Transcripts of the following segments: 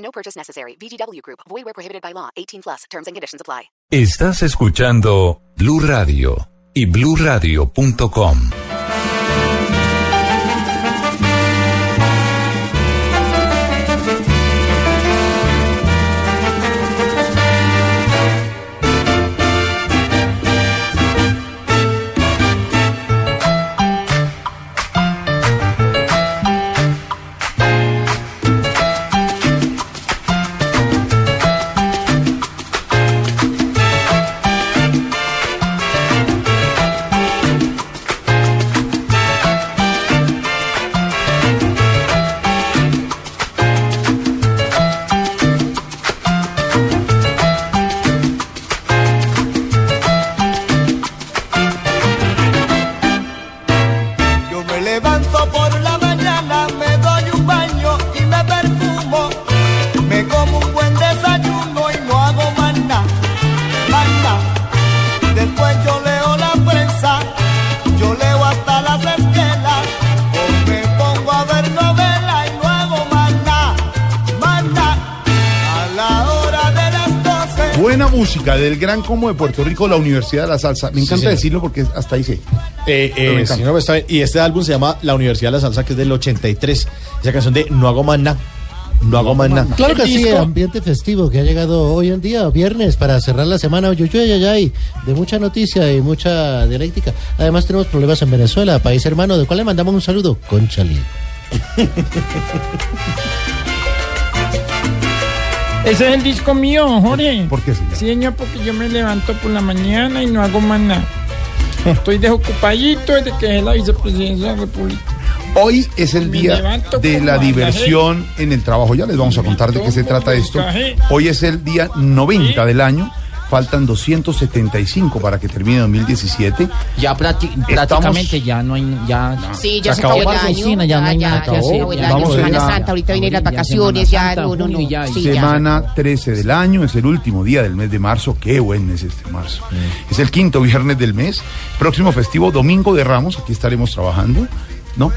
No purchase necessary. VGW Group. Void where prohibited by law. 18 plus. Terms and conditions apply. Estás escuchando Blue Radio y BlueRadio.com. del Gran Como de Puerto Rico, la Universidad de la Salsa. Me encanta decirlo porque hasta ahí. Eh, eh, señor, está bien. y este álbum se llama La Universidad de la Salsa, que es del 83. Esa canción de No hago más nada. No hago más nada. Claro que El sí, disco- ambiente festivo que ha llegado hoy en día, viernes, para cerrar la semana, de mucha noticia y mucha dialéctica. Además tenemos problemas en Venezuela, país hermano, del cual le mandamos un saludo, Conchali. Ese es el disco mío, Jorge. ¿Por qué, señor? Sí, señor, porque yo me levanto por la mañana y no hago más nada. Estoy desocupadito desde que es la vicepresidencia de la República. Hoy es el día de la diversión en el trabajo. Ya les vamos a contar de qué se trata esto. Hoy es el día 90 del año. Faltan 275 para que termine 2017. Ya prácti- prácticamente ya no hay ya Sí, ya se, acabó acabó el la año. oficina, ya no hay nada que ya se acabó el ya. año, Semana Santa, ahorita vienen las Ya vacaciones, Semana ya, Santa, no, no, no. ya, Sí, ya. Semana 13 del año, es el último día del mes de marzo. Qué buen mes este marzo. Es el quinto viernes del mes. Próximo festivo, Domingo de Ramos. Aquí estaremos trabajando. ¿No?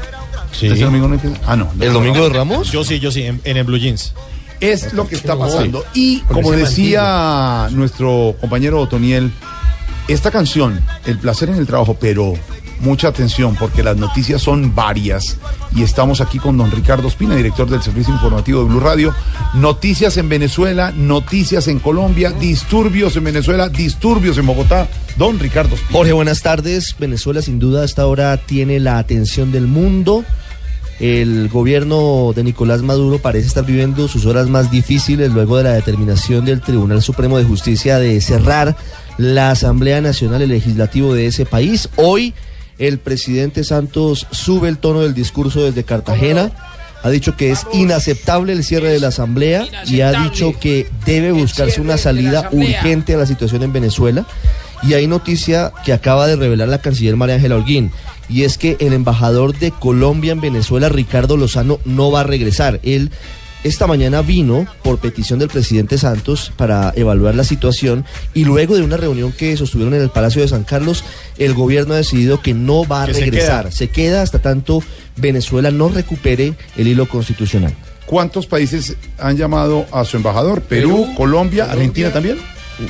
Sí. ¿Este domingo no? Ah, no. ¿El domingo de Ramos? Yo sí, yo sí, en, en el Blue Jeans. Es lo que está pasando. Y como decía nuestro compañero Otoniel, esta canción, El placer en el trabajo, pero mucha atención porque las noticias son varias. Y estamos aquí con don Ricardo Espina, director del Servicio Informativo de Blue Radio. Noticias en Venezuela, noticias en Colombia, disturbios en Venezuela, disturbios en Bogotá. Don Ricardo Espina. Jorge, buenas tardes. Venezuela sin duda hasta ahora tiene la atención del mundo. El gobierno de Nicolás Maduro parece estar viviendo sus horas más difíciles luego de la determinación del Tribunal Supremo de Justicia de cerrar la Asamblea Nacional y Legislativo de ese país. Hoy el presidente Santos sube el tono del discurso desde Cartagena. Ha dicho que es inaceptable el cierre de la Asamblea y ha dicho que debe buscarse una salida urgente a la situación en Venezuela. Y hay noticia que acaba de revelar la canciller María Ángela Holguín, y es que el embajador de Colombia en Venezuela, Ricardo Lozano, no va a regresar. Él esta mañana vino por petición del presidente Santos para evaluar la situación y luego de una reunión que sostuvieron en el Palacio de San Carlos, el gobierno ha decidido que no va a se regresar. queda. se queda hasta tanto Venezuela no recupere el hilo constitucional. ¿Cuántos países han llamado a su embajador? Perú, Colombia, Argentina también.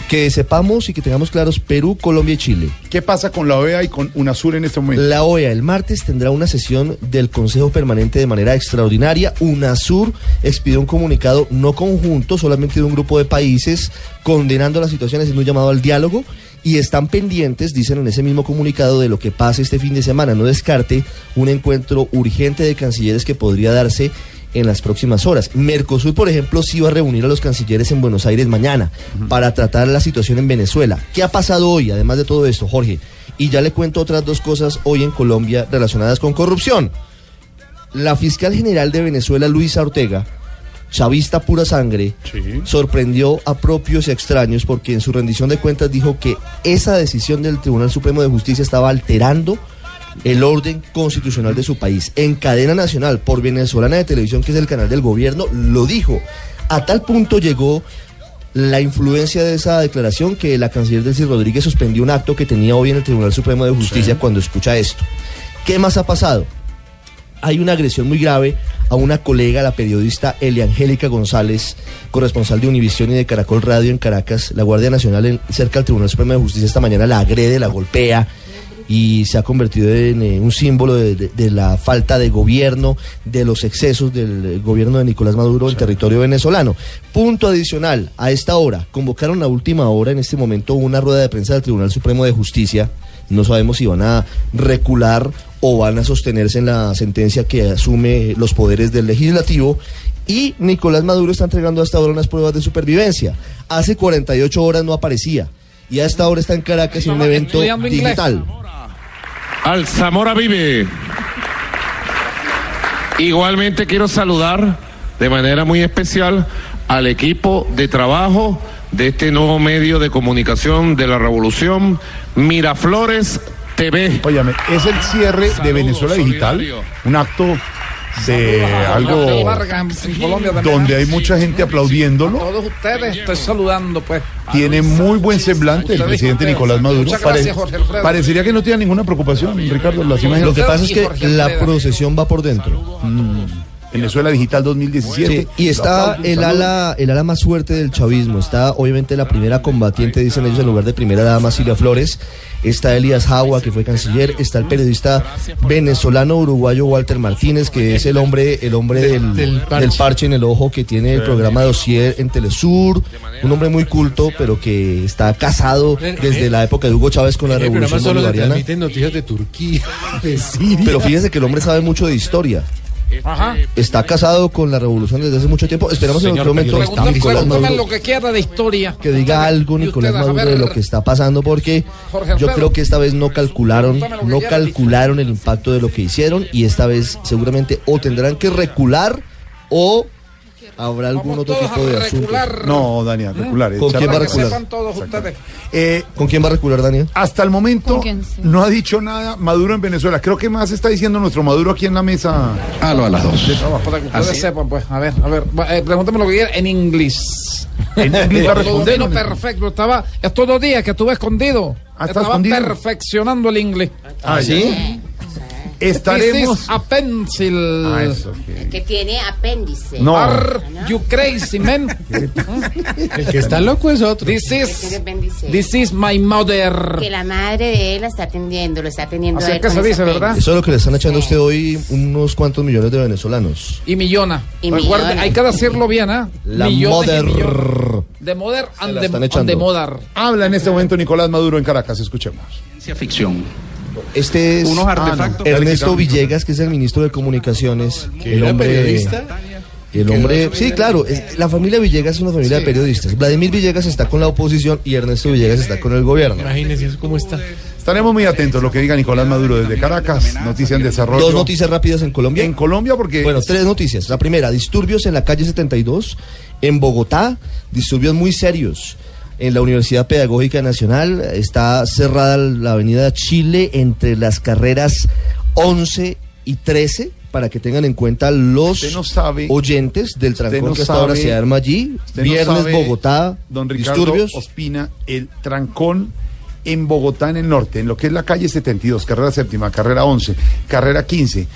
Que sepamos y que tengamos claros Perú, Colombia y Chile. ¿Qué pasa con la OEA y con UNASUR en este momento? La OEA el martes tendrá una sesión del Consejo Permanente de manera extraordinaria. UNASUR expidió un comunicado no conjunto, solamente de un grupo de países, condenando la situación, haciendo un llamado al diálogo. Y están pendientes, dicen en ese mismo comunicado, de lo que pase este fin de semana. No descarte un encuentro urgente de cancilleres que podría darse en las próximas horas. Mercosur, por ejemplo, sí va a reunir a los cancilleres en Buenos Aires mañana para tratar la situación en Venezuela. ¿Qué ha pasado hoy, además de todo esto, Jorge? Y ya le cuento otras dos cosas hoy en Colombia relacionadas con corrupción. La fiscal general de Venezuela, Luisa Ortega, chavista pura sangre, sorprendió a propios y extraños porque en su rendición de cuentas dijo que esa decisión del Tribunal Supremo de Justicia estaba alterando el orden constitucional de su país. En cadena nacional, por venezolana de televisión, que es el canal del gobierno, lo dijo. A tal punto llegó la influencia de esa declaración que la canciller Delcy Rodríguez suspendió un acto que tenía hoy en el Tribunal Supremo de Justicia cuando escucha esto. ¿Qué más ha pasado? Hay una agresión muy grave a una colega, la periodista Eliangélica González, corresponsal de Univisión y de Caracol Radio en Caracas. La Guardia Nacional en- cerca del Tribunal Supremo de Justicia esta mañana la agrede, la golpea y se ha convertido en eh, un símbolo de, de- de la falta de gobierno, de los excesos del eh, gobierno de Nicolás Maduro en territorio venezolano. Punto adicional, a esta hora, convocaron a última hora en este momento una rueda de prensa del Tribunal Supremo de Justicia. No sabemos si van a recular o van a sostenerse en la sentencia que asume los poderes del legislativo. Y Nicolás Maduro está entregando hasta ahora unas pruebas de supervivencia. Hace 48 horas no aparecía. Y a esta hora está en Caracas en un evento digital. Al Zamora Vive. Igualmente quiero saludar de manera muy especial al equipo de trabajo de este nuevo medio de comunicación de la revolución, Miraflores TV. Óyame, es el cierre de Venezuela Digital, un acto de algo donde hay mucha gente aplaudiéndolo. todos ustedes estoy saludando, pues. Tiene muy buen semblante el presidente. Nicolás Maduro. Muchas Pare- gracias, Jorge Alfredo. parecería que no tiene ninguna preocupación, Ricardo, las imágenes. Lo que pasa es que la procesión va por dentro. Venezuela Digital 2017. Sí, y está el ala, el ala más fuerte del chavismo. Está obviamente la primera combatiente, dicen ellos, en lugar de primera dama, Silvia Flores. Está Elías Jagua, que fue canciller. Está el periodista venezolano uruguayo Walter Martínez, que es el hombre, el hombre del, del del parche. parche. en el ojo, que tiene el programa Dossier en Telesur. Un hombre muy culto, pero que está casado desde la época de Hugo Chávez con la programa revolución bolivariana. transmiten noticias de Turquía, de Siria. Pero fíjese que el hombre sabe mucho de historia. Ajá. Está casado con la revolución desde hace mucho tiempo. Esperamos en otro momento lo que quiera de historia. que diga algo Nicolás Maduro de lo que está pasando porque yo creo que esta vez no calcularon, no calcularon el impacto de lo que hicieron y esta vez seguramente o tendrán que recular o habrá algún Vamos otro tipo de asunto. No, Daniel, recular. ¿Con echar quién va a recular? Eh, ¿Con quién va a recular, Daniel? hasta el momento ¿Con quién sí? no ha dicho nada Maduro en Venezuela. Creo que más está diciendo nuestro Maduro aquí en la mesa. Halo a las dos. Para que ustedes sepan, pues. A ver, a ver. va, eh, pregúntame lo que quiera en inglés. En inglés va a Lo responder. domino perfecto. Estaba estos dos días que estuve escondido. Ah, ¿está Estaba escondido? perfeccionando el inglés. Ah, ¿sí? Estaremos. This is a pencil. Ah, eso, ok. Que tiene apéndice. No. Are you crazy, man? El que está loco es otro. This is, this is my mother. Que la madre de él la está atendiendo, lo está atendiendo. Así a es él que se dice, apéndice. ¿verdad? Eso es lo que le están echando a Sí. usted hoy unos cuantos millones de venezolanos. Y millona. Y Recuerde, millona. hay que decirlo bien, ¿ah? La Millones y mother. De mother and la de, están and echando. de mother. Habla en este momento Nicolás Maduro en Caracas. Escuchemos. Ciencia ficción. Este es Unos ah, Ernesto. Villegas, que es el ministro de Comunicaciones. El hombre- periodista. El hombre, sí, claro, es- la familia Villegas es una familia de periodistas. Vladimir Villegas está con la oposición y Ernesto Villegas está con el gobierno. Imagínense eso cómo está. Estaremos muy atentos a lo que diga Nicolás Maduro desde Caracas. Noticia en desarrollo. Dos noticias rápidas en Colombia. En Colombia, porque. Bueno, tres noticias. La primera, disturbios en la calle 72, en Bogotá, disturbios muy serios. En la Universidad Pedagógica Nacional está cerrada la avenida Chile entre las carreras 11 y 13 para que tengan en cuenta los Usted no sabe- oyentes del trancón no que hasta ahora se arma allí. Usted no Viernes, sabe, Bogotá, Don Ricardo disturbios. Ospina, el trancón en Bogotá, en el norte, en lo que es la calle 72, carrera séptima, carrera 11, carrera 15,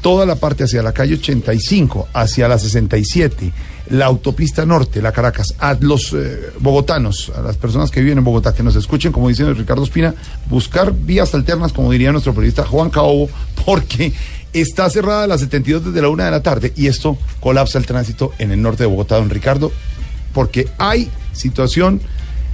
toda la parte hacia la calle 85, hacia la 67, la autopista norte, la Caracas, a los eh, bogotanos, a las personas que viven en Bogotá, que nos escuchen, como dice Ricardo Ospina, buscar vías alternas, como diría nuestro periodista Juan Caobo, porque está cerrada la 72 desde la una de la tarde y esto colapsa el tránsito en el norte de Bogotá, don Ricardo, porque hay situación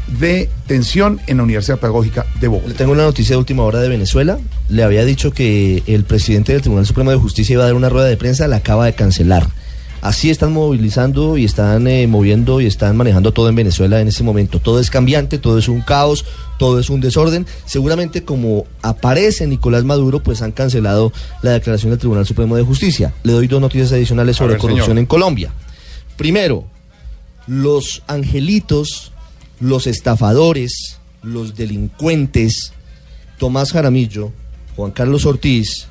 de tensión en la Universidad Pedagógica de Le Bogotá. tengo una noticia de última hora de Venezuela. Le había dicho que el presidente del Tribunal Supremo de Justicia iba a dar una rueda de prensa, la acaba de cancelar. Así están movilizando y están eh, moviendo y están manejando todo en Venezuela en este momento. Todo es cambiante, todo es un caos, todo es un desorden. Seguramente como aparece Nicolás Maduro, pues han cancelado la declaración del Tribunal Supremo de Justicia. Le doy dos noticias adicionales sobre ver, corrupción señor. en Colombia. Primero, los angelitos, los estafadores, los delincuentes, Tomás Jaramillo, Juan Carlos Ortiz,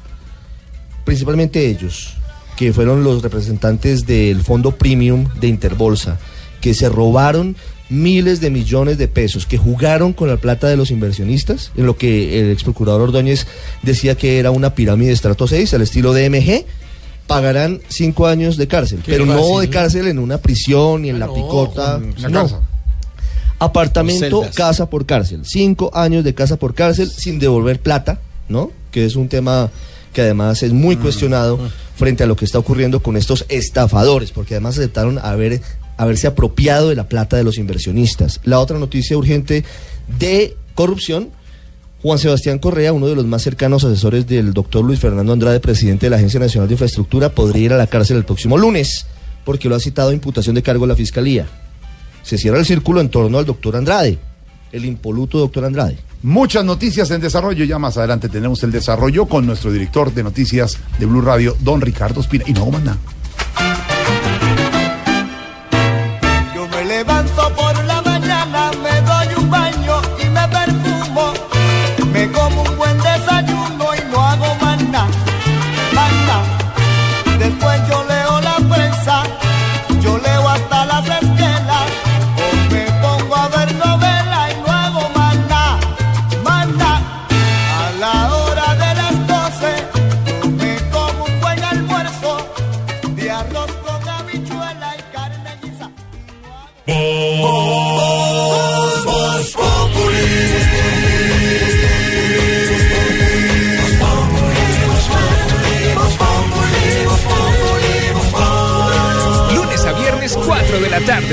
principalmente ellos, que fueron los representantes del fondo premium de Interbolsa, que se robaron miles de millones de pesos, que jugaron con la plata de los inversionistas, en lo que el ex procurador Ordóñez decía que era una pirámide de estrato 6 al estilo DMG, pagarán cinco años de cárcel, pero no de cárcel en una prisión ni en la picota, no. casa. Apartamento, casa por cárcel. Cinco años de casa por cárcel sin devolver plata, ¿no? Que es un tema que además es Mm. muy cuestionado frente a lo que está ocurriendo con estos estafadores, porque además aceptaron haber, haberse apropiado de la plata de los inversionistas. La otra noticia urgente de corrupción, Juan Sebastián Correa, uno de los más cercanos asesores del doctor Luis Fernando Andrade, presidente de la Agencia Nacional de Infraestructura, podría ir a la cárcel el próximo lunes, porque lo ha citado a imputación de cargo a la Fiscalía. Se cierra el círculo en torno al doctor Andrade, el impoluto doctor Andrade. Muchas noticias en desarrollo. Ya más adelante tenemos el desarrollo con nuestro director de noticias de Blue Radio, don Ricardo Espina. Y no hago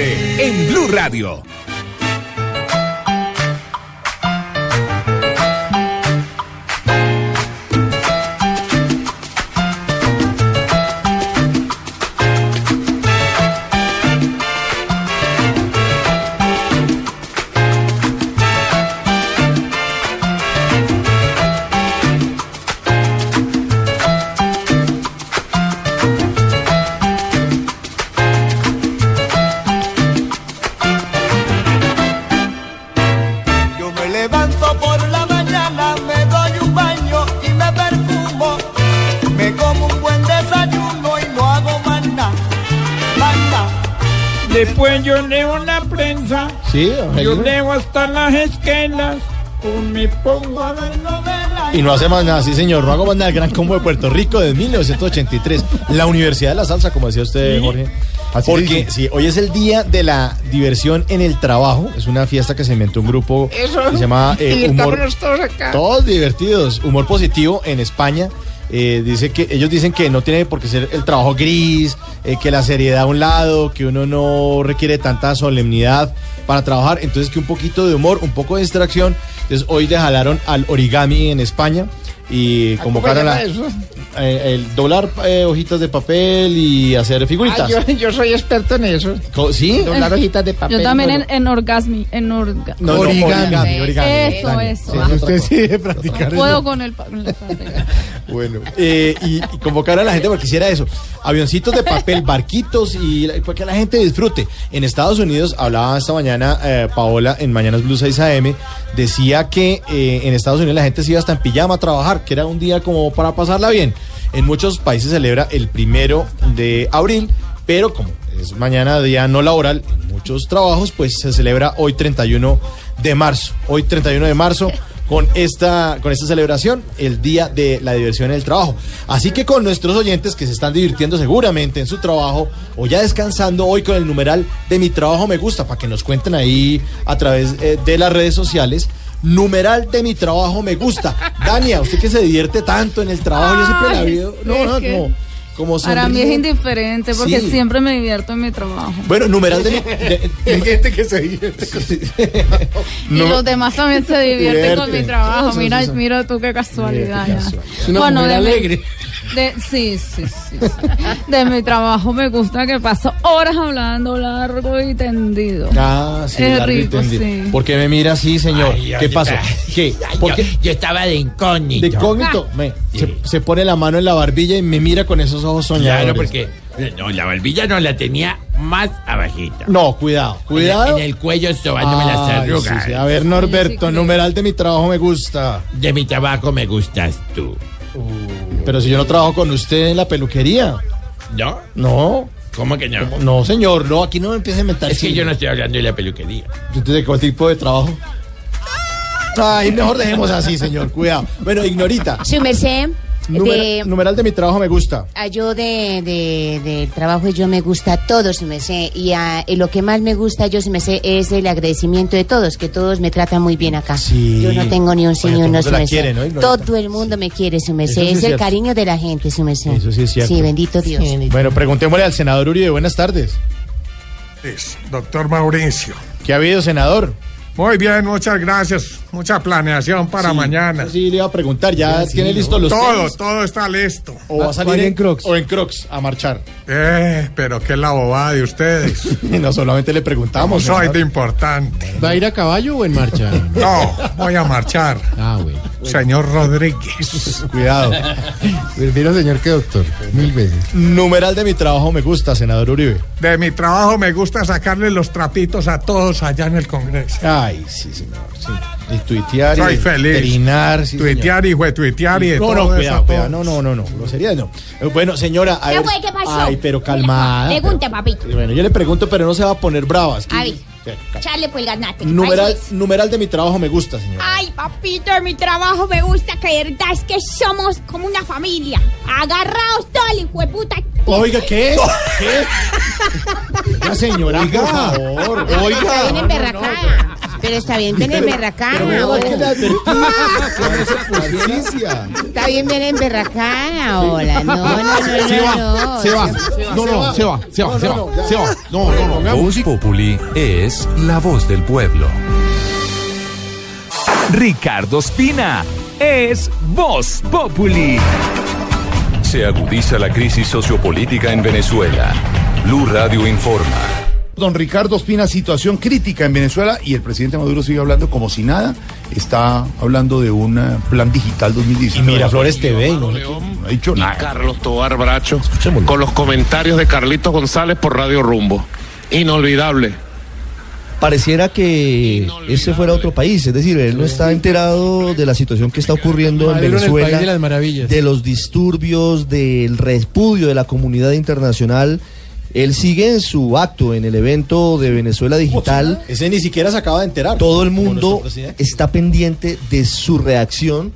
en Blue Radio. Sí, Yo leo hasta las esquelas. O me pongo a ver novela. Y no hace más nada, sí señor, no hago más nada, el Gran Combo de Puerto Rico de 1983, la Universidad de la Salsa, como decía usted, Sí. Jorge. Así Porque sí, hoy es el día de la diversión en el trabajo, es una fiesta que se inventó un grupo Eso. que se llama eh, y Humor, estamos todos acá. todos divertidos, Humor Positivo en España. Eh, dice que ellos dicen que no tiene por qué ser el trabajo gris, eh, que la seriedad a un lado, que uno no requiere tanta solemnidad para trabajar, entonces que un poquito de humor, un poco de distracción. Entonces hoy jalaron al origami en España y convocaron ¿Cómo a eh, el doblar eh, hojitas de papel y hacer figuritas. Ah, yo, yo soy experto en eso. ¿Sí? Doblar hojitas de papel. Yo también Bueno, en, en orgasmi, en orga. No, no, origami, origami. Eso, Dani. eso. Sí, Ah. usted sí debe No practicar puedo eso. con el... Bueno, eh, y, convocar a la gente porque hiciera eso. Avioncitos de papel, barquitos y para que la gente disfrute. En Estados Unidos, hablaba esta mañana eh, Paola en Mañanas Blue 6 AM, decía que eh, en Estados Unidos la gente se iba hasta en pijama a trabajar, que era un día como para pasarla bien. En muchos países se celebra el primero de abril, pero como es mañana día no laboral, en muchos trabajos, pues se celebra hoy 31 de marzo. Hoy 31 de marzo con esta, con esta celebración, el Día de la Diversión en el Trabajo. Así que con nuestros oyentes que se están divirtiendo seguramente en su trabajo o ya descansando hoy con el numeral de mi trabajo me gusta, para que nos cuenten ahí a través eh, de las redes sociales. Numeral de mi trabajo me gusta. Dania, usted que se divierte tanto en el trabajo, yo siempre la veo. No, no, que como Para mí es indiferente porque Sí. siempre me divierto en mi trabajo. Bueno, numeral de Hay gente que se divierte. Y los demás también se divierten con mi trabajo. Mira, mira tú qué casualidad. una mujer de mi- alegre. De- sí, sí, sí, sí. De mi trabajo me gusta que paso horas hablando largo y tendido. Ah, sí, Es largo y rico, tendido. sí. ¿Por qué me mira así, señor? Ay, ¿Qué pasó? ¿Qué? ay, ¿Por yo, yo estaba de incógnito. De incógnito. Me- se, se pone la mano en la barbilla y me mira con esos ojos soñadores. Claro, porque no, la barbilla no la tenía más abajito. No, cuidado, cuidado. En, el cuello sobándome las Ay, arrugas. sí, sí. A ver, Norberto, numeral de mi trabajo me gusta. De mi trabajo me gustas tú. Pero si yo no trabajo con usted en la peluquería. ¿No? No. ¿Cómo que no? No, señor, no, aquí no me empiece a inventar. Es que yo no estoy hablando de la peluquería. ¿Entonces de qué tipo de trabajo? Ay, mejor dejemos así, señor, cuidado. Bueno, ignorita. Su merced, Numer- de, Numeral de mi trabajo me gusta. a yo de, de, del trabajo yo me gusta todo, su merced. Y, a- y lo que más me gusta yo, su merced, es el agradecimiento de todos, que todos me tratan muy bien acá. Sí. Yo no tengo ni un sí Bueno, ni un todo no, ¿no, Ignorita? Todo el mundo me quiere. Eso sí es es el cierto. cariño de la gente, su merced. Eso sí es cierto. Sí, bendito Dios. Bueno, preguntémosle al senador Uribe. Buenas tardes. Doctor Mauricio. ¿Qué ha habido, senador? Muy bien, muchas gracias. Mucha planeación para Sí, mañana. Sí, le iba a preguntar, ¿ya tiene listo los Todo, tenis? todo está listo. ¿O va a salir en Crocs? O en Crocs a marchar. Eh, pero qué la bobada de ustedes. Y no solamente le preguntamos. Soy senador. de importante. ¿Va a ir a caballo o en marcha? No, voy a marchar. Ah, güey. Señor Rodríguez. Cuidado. Prefiero señor que doctor. Mil veces. Numeral de mi trabajo me gusta, senador Uribe. De mi trabajo me gusta sacarle los trapitos a todos allá en el Congreso. Ay, sí, señor. Sí. Y tuitear Soy y feliz. trinar, sí, Tuitear y tuitear y de No, todo no, cuidado, cuidado. No, no, no, no. Grosería no. Eh, Bueno, señora. a ¿Qué ver- fue? ¿Qué pasó? Ay, pero calmada. Pregunte, papito. pero- Bueno, yo le pregunto, pero no se va a poner brava. es que- Ay, Sí, calma. Charle pues ganate. Numeral, de mi trabajo me gusta, señor. Ay, papito, de mi trabajo me gusta que de verdad es que somos como una familia. Agarrados todo el hijo de puta. Oiga, ¿qué? ¿Qué? Oiga, señora, por favor. Está bien Oiga. emberracada. Pero está bien bien emberracada. Justicia. Está bien bien emberracada, hola. No, no, no, no. Se va, se va. No, no, se va, se va, se va, se va. No, no, no. Voz Populi es la voz del pueblo. Ricardo Espina es Voz Populi. Se agudiza la crisis sociopolítica en Venezuela. Blue Radio informa. Don Ricardo Espina, situación crítica en Venezuela y el presidente Maduro sigue hablando como si nada. Está hablando de un eh, plan digital 2019. Y Miraflores TV. ¿no? No ha dicho y nada. Carlos Tobar Bracho con los comentarios de Carlitos González por Radio Rumbo. Inolvidable. Pareciera que ese fuera otro país, es decir, él no está enterado de la situación que está ocurriendo en Venezuela, de los disturbios, del repudio de la comunidad internacional. Él sigue en su acto, en el evento de Venezuela Digital. Ese ni siquiera se acaba de enterar. Todo el mundo está pendiente de su reacción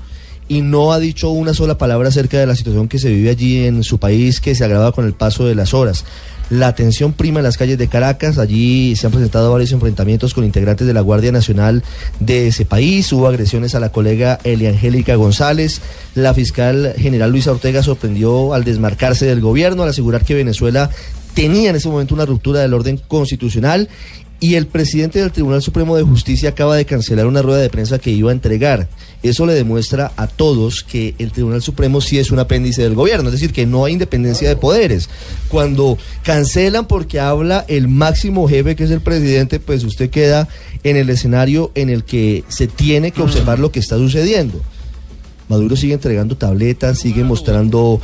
y no ha dicho una sola palabra acerca de la situación que se vive allí en su país, que se agrava con el paso de las horas. La tensión prima en las calles de Caracas, allí se han presentado varios enfrentamientos con integrantes de la Guardia Nacional de ese país, hubo agresiones a la colega Eliangélica González, la fiscal general Luisa Ortega sorprendió al desmarcarse del gobierno, al asegurar que Venezuela tenía en ese momento una ruptura del orden constitucional y el presidente del Tribunal Supremo de Justicia acaba de cancelar una rueda de prensa que iba a entregar. Eso le demuestra a todos que el Tribunal Supremo sí es un apéndice del gobierno, es decir, que no hay independencia de poderes. Cuando cancelan porque habla el máximo jefe, que es el presidente, pues usted queda en el escenario en el que se tiene que observar lo que está sucediendo. Maduro sigue entregando tabletas, sigue mostrando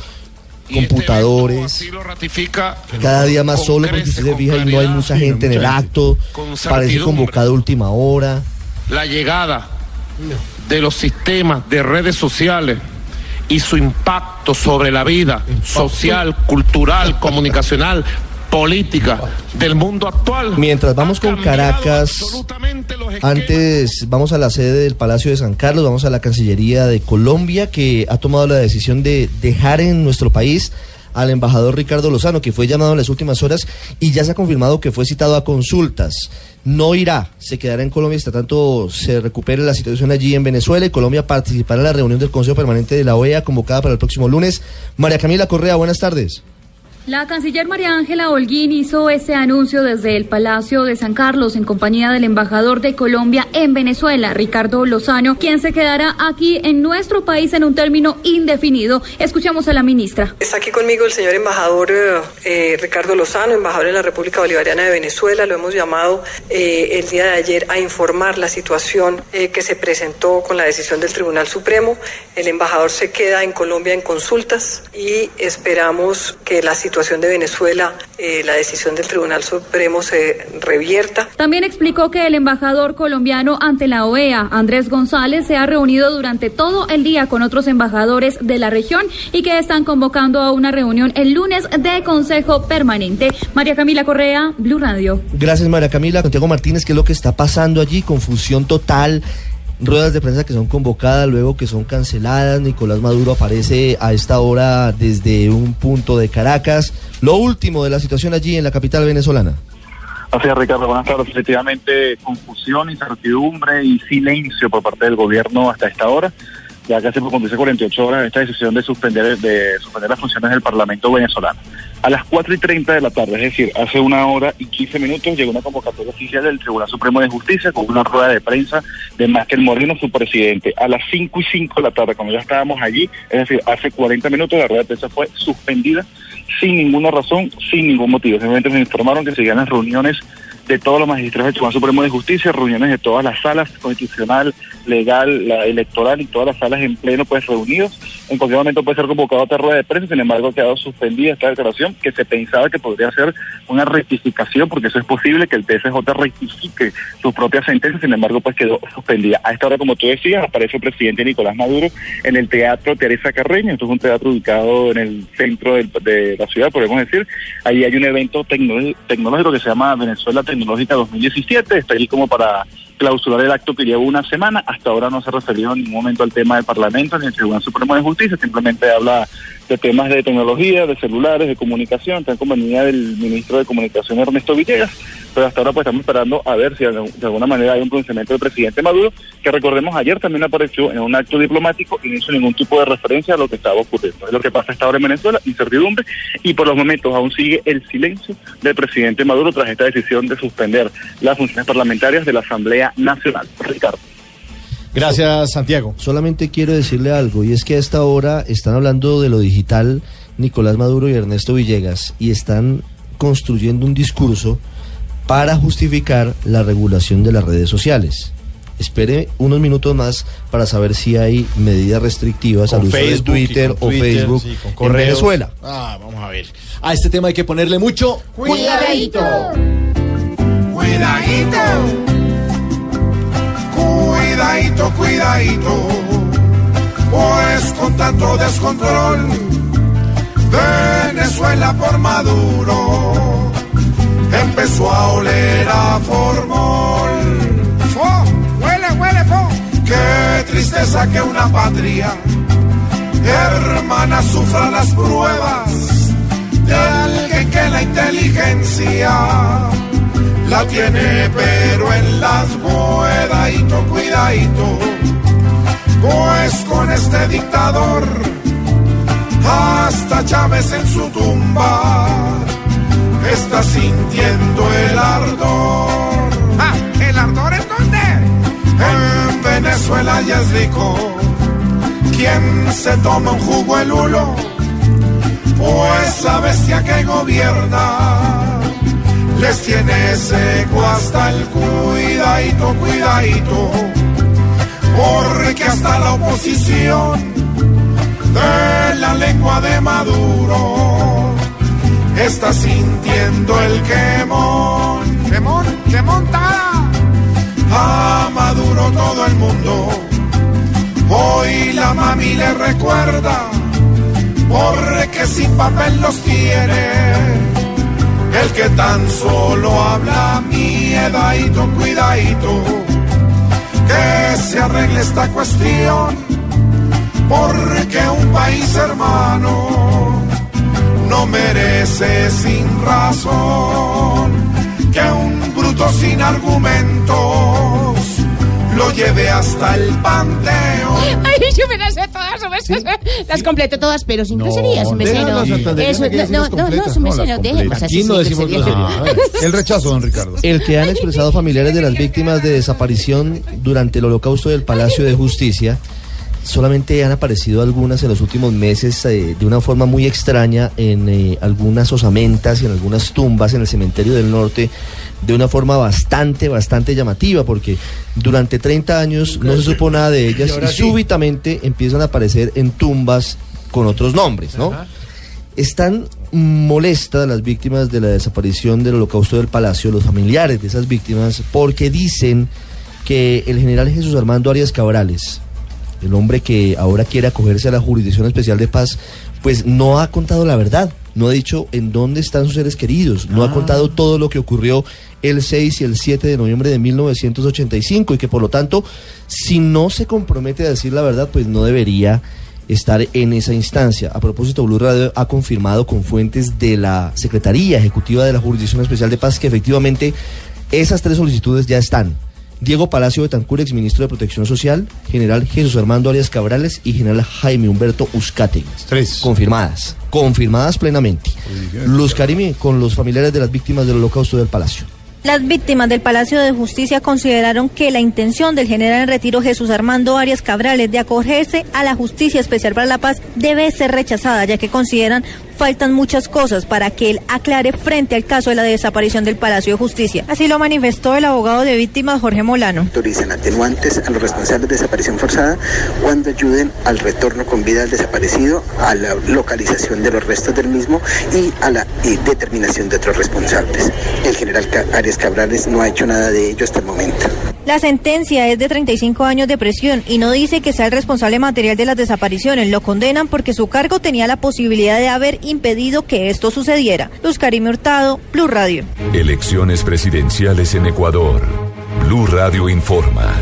computadores. Lo ratifica Cada día más solo porque usted se fija y no hay mucha gente en el acto, parece convocado a última hora. la llegada de los sistemas de redes sociales y su impacto sobre la vida social, cultural, comunicacional, política del mundo actual. Mientras vamos con Caracas, antes vamos a la sede del Palacio de San Carlos, vamos a la Cancillería de Colombia, que ha tomado la decisión de dejar en nuestro país al embajador Ricardo Lozano, que fue llamado en las últimas horas y ya se ha confirmado que fue citado a consultas. No irá, se quedará en Colombia hasta tanto se recupere la situación allí en Venezuela y Colombia participará en la reunión del Consejo Permanente de la OEA convocada para el próximo lunes. María Camila Correa, buenas tardes. La canciller María Ángela Holguín hizo ese anuncio desde el Palacio de San Carlos en compañía del embajador de Colombia en Venezuela, Ricardo Lozano, quien se quedará aquí en nuestro país en un término indefinido. Escuchamos a la ministra. Está aquí conmigo el señor embajador eh, eh, Ricardo Lozano, embajador en la República Bolivariana de Venezuela. Lo hemos llamado eh, el día de ayer a informar la situación eh, que se presentó con la decisión del Tribunal Supremo. El embajador se queda en Colombia en consultas y esperamos que la situación situación de Venezuela, eh, la decisión del Tribunal Supremo se revierta. También explicó que el embajador colombiano ante la OEA, Andrés González, se ha reunido durante todo el día con otros embajadores de la región y que están convocando a una reunión el lunes de Consejo Permanente. María Camila Correa, Blue Radio. Gracias, María Camila. Santiago Martínez, ¿qué es lo que está pasando allí? Confusión total. Ruedas de prensa que son convocadas, luego que son canceladas. Nicolás Maduro aparece a esta hora desde un punto de Caracas. Lo último de la situación allí en la capital venezolana. Así Ricardo, buenas tardes. Efectivamente, confusión, incertidumbre y silencio por parte del gobierno hasta esta hora. Ya casi por cumplirse 48 horas esta decisión de suspender, de suspender las funciones del Parlamento venezolano. A las 4 y 30 de la tarde, es decir, hace una hora y 15 minutos, llegó una convocatoria oficial del Tribunal Supremo de Justicia con una rueda de prensa de Máquel Moreno, su presidente. A las 5 y 5 de la tarde, cuando ya estábamos allí, es decir, hace 40 minutos, la rueda de prensa fue suspendida sin ninguna razón, sin ningún motivo. Simplemente nos informaron que seguían las reuniones de todos los magistrados del Tribunal Supremo de Justicia, reuniones de todas las salas, constitucional, legal, la electoral y todas las salas en pleno pues reunidos. En cualquier momento puede ser convocado a otra rueda de prensa, sin embargo ha quedado suspendida esta declaración que se pensaba que podría ser una rectificación, porque eso es posible que el TSJ rectifique su propia sentencia, sin embargo pues quedó suspendida. A esta hora, como tú decías, aparece el presidente Nicolás Maduro en el Teatro Teresa Carreño, esto es un teatro ubicado en el centro de la ciudad, podemos decir. Ahí hay un evento tecno- tecnológico que se llama Venezuela Tecnológica 2017, está ahí como para clausurar el acto que lleva una semana. Hasta ahora no se ha referido en ningún momento al tema del Parlamento ni al Tribunal Supremo de Justicia, simplemente habla de temas de tecnología, de celulares, de comunicación, está en compañía del ministro de Comunicación Ernesto Villegas, pero hasta ahora pues estamos esperando a ver si de alguna manera hay un pronunciamiento del presidente Maduro, que recordemos ayer también apareció en un acto diplomático y no hizo ningún tipo de referencia a lo que estaba ocurriendo. Es lo que pasa hasta ahora en Venezuela, incertidumbre, y por los momentos aún sigue el silencio del presidente Maduro tras esta decisión de suspender las funciones parlamentarias de la Asamblea Nacional. Ricardo. Gracias, Santiago. Solamente quiero decirle algo, y es que a esta hora están hablando de lo digital Nicolás Maduro y Ernesto Villegas, y están construyendo un discurso para justificar la regulación de las redes sociales. Espere unos minutos más para saber si hay medidas restrictivas al Con uso Facebook de Twitter con o Facebook sí, con en. Venezuela. Ah, vamos a ver. A este tema hay que ponerle mucho Cuidadito. Cuidadito. Cuidadito, cuidadito. Pues con tanto descontrol, Venezuela por Maduro empezó a oler a formol. ¡Fo! ¡Huele, huele, fo! ¡Qué tristeza que una patria hermana sufra las pruebas de alguien que la inteligencia la tiene pero en las cuidadito, cuidadito, pues con este dictador hasta Chávez en su tumba está sintiendo el ardor. Ah, ¿el ardor en dónde? En Venezuela ya es rico. ¿Quién se toma un jugo el hulo? Pues la bestia que gobierna les tiene seco hasta el cuidadito, cuidadito. Porque hasta la oposición de la lengua de Maduro está sintiendo el quemón. ¿Quemón? ¿Qué montada? A Maduro todo el mundo. Hoy la mami le recuerda, porque sin papel los tiene. El que tan solo habla miedadito, cuidadito, que se arregle esta cuestión, porque un país hermano no merece sin razón que un bruto sin argumentos lo lleve hasta el panteón. Ay, yo me las sé todas, un mesero. Las completo todas, pero sin groserías, un mesero. Eso, no, no, no, no, No, las mesero, dejemos así. Aquí no sin decimos groserías. El rechazo, don Ricardo. El que han expresado familiares de las víctimas de desaparición durante el holocausto del Palacio de Justicia, solamente han aparecido algunas en los últimos meses eh, de una forma muy extraña en eh, algunas osamentas y en algunas tumbas en el cementerio del norte, de una forma bastante, bastante llamativa, porque durante 30 años no se supo nada de ellas Y y, ahora sí. súbitamente empiezan a aparecer en tumbas con otros nombres, ¿no? Están molesta a las víctimas de la desaparición del holocausto del Palacio, los familiares de esas víctimas, porque dicen que el general Jesús Armando Arias Cabrales, el hombre que ahora quiere acogerse a la Jurisdicción Especial de Paz, pues no ha contado la verdad, no ha dicho en dónde están sus seres queridos, no ha contado todo lo que ocurrió el 6 y el 7 de noviembre de 1985 y que por lo tanto, si no se compromete a decir la verdad, pues no debería estar en esa instancia. A propósito, Blue Radio ha confirmado con fuentes de la Secretaría Ejecutiva de la Jurisdicción Especial de Paz que efectivamente esas tres solicitudes ya están. Diego Palacio Betancur, exministro de Protección Social, general Jesús Armando Arias Cabrales y general Jaime Humberto Uzcate. Tres. Confirmadas, confirmadas plenamente. Luz Karimi con los familiares de las víctimas del holocausto del Palacio. Las víctimas del Palacio de Justicia consideraron que la intención del general en retiro Jesús Armando Arias Cabrales de acogerse a la Justicia Especial para la Paz debe ser rechazada, ya que consideran faltan muchas cosas para que él aclare frente al caso de la desaparición del Palacio de Justicia. Así lo manifestó el abogado de víctimas Jorge Molano. Autorizan atenuantes a los responsables de desaparición forzada cuando ayuden al retorno con vida del desaparecido, a la localización de los restos del mismo y a la determinación de otros responsables. El general Arias Cabrales no ha hecho nada de ello hasta el momento. La sentencia es de 35 años de prisión y no dice que sea el responsable material de las desapariciones. Lo condenan porque su cargo tenía la posibilidad de haber impedido que esto sucediera. Luz Karime Hurtado, Blue Radio. Elecciones presidenciales en Ecuador. Blue Radio informa.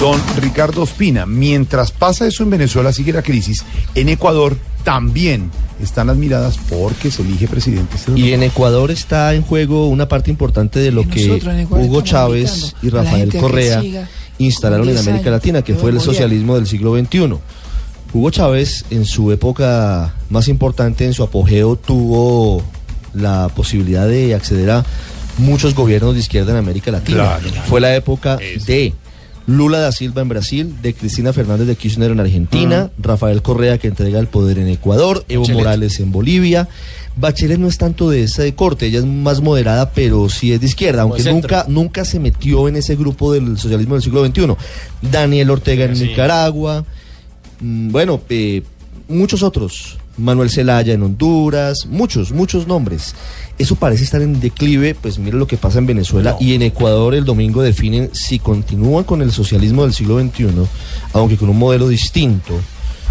Don Ricardo Ospina, mientras pasa eso en Venezuela, sigue la crisis. En Ecuador también están las miradas porque se elige presidente. Este Y en Ecuador está en juego una parte importante de lo que Hugo Chávez y Rafael Correa instalaron en 10 América Latina, que fue el socialismo del siglo XXI. Hugo Chávez, en su época más importante, en su apogeo, tuvo la posibilidad de acceder a muchos gobiernos de izquierda en América Latina. Claro. Fue la época de Lula da Silva en Brasil, de Cristina Fernández de Kirchner en Argentina, Rafael Correa que entrega el poder en Ecuador, Evo Bachelet. Morales en Bolivia. Bachelet no es tanto de ese corte, ella es más moderada, pero sí es de izquierda, Como aunque de nunca, nunca se metió en ese grupo del socialismo del siglo XXI. Daniel Ortega en Sí. Nicaragua, mm, bueno, eh, muchos otros. Manuel Zelaya en Honduras, muchos, muchos nombres. Eso parece estar en declive, pues mire lo que pasa en Venezuela y en Ecuador el domingo definen si continúan con el socialismo del siglo XXI, aunque con un modelo distinto,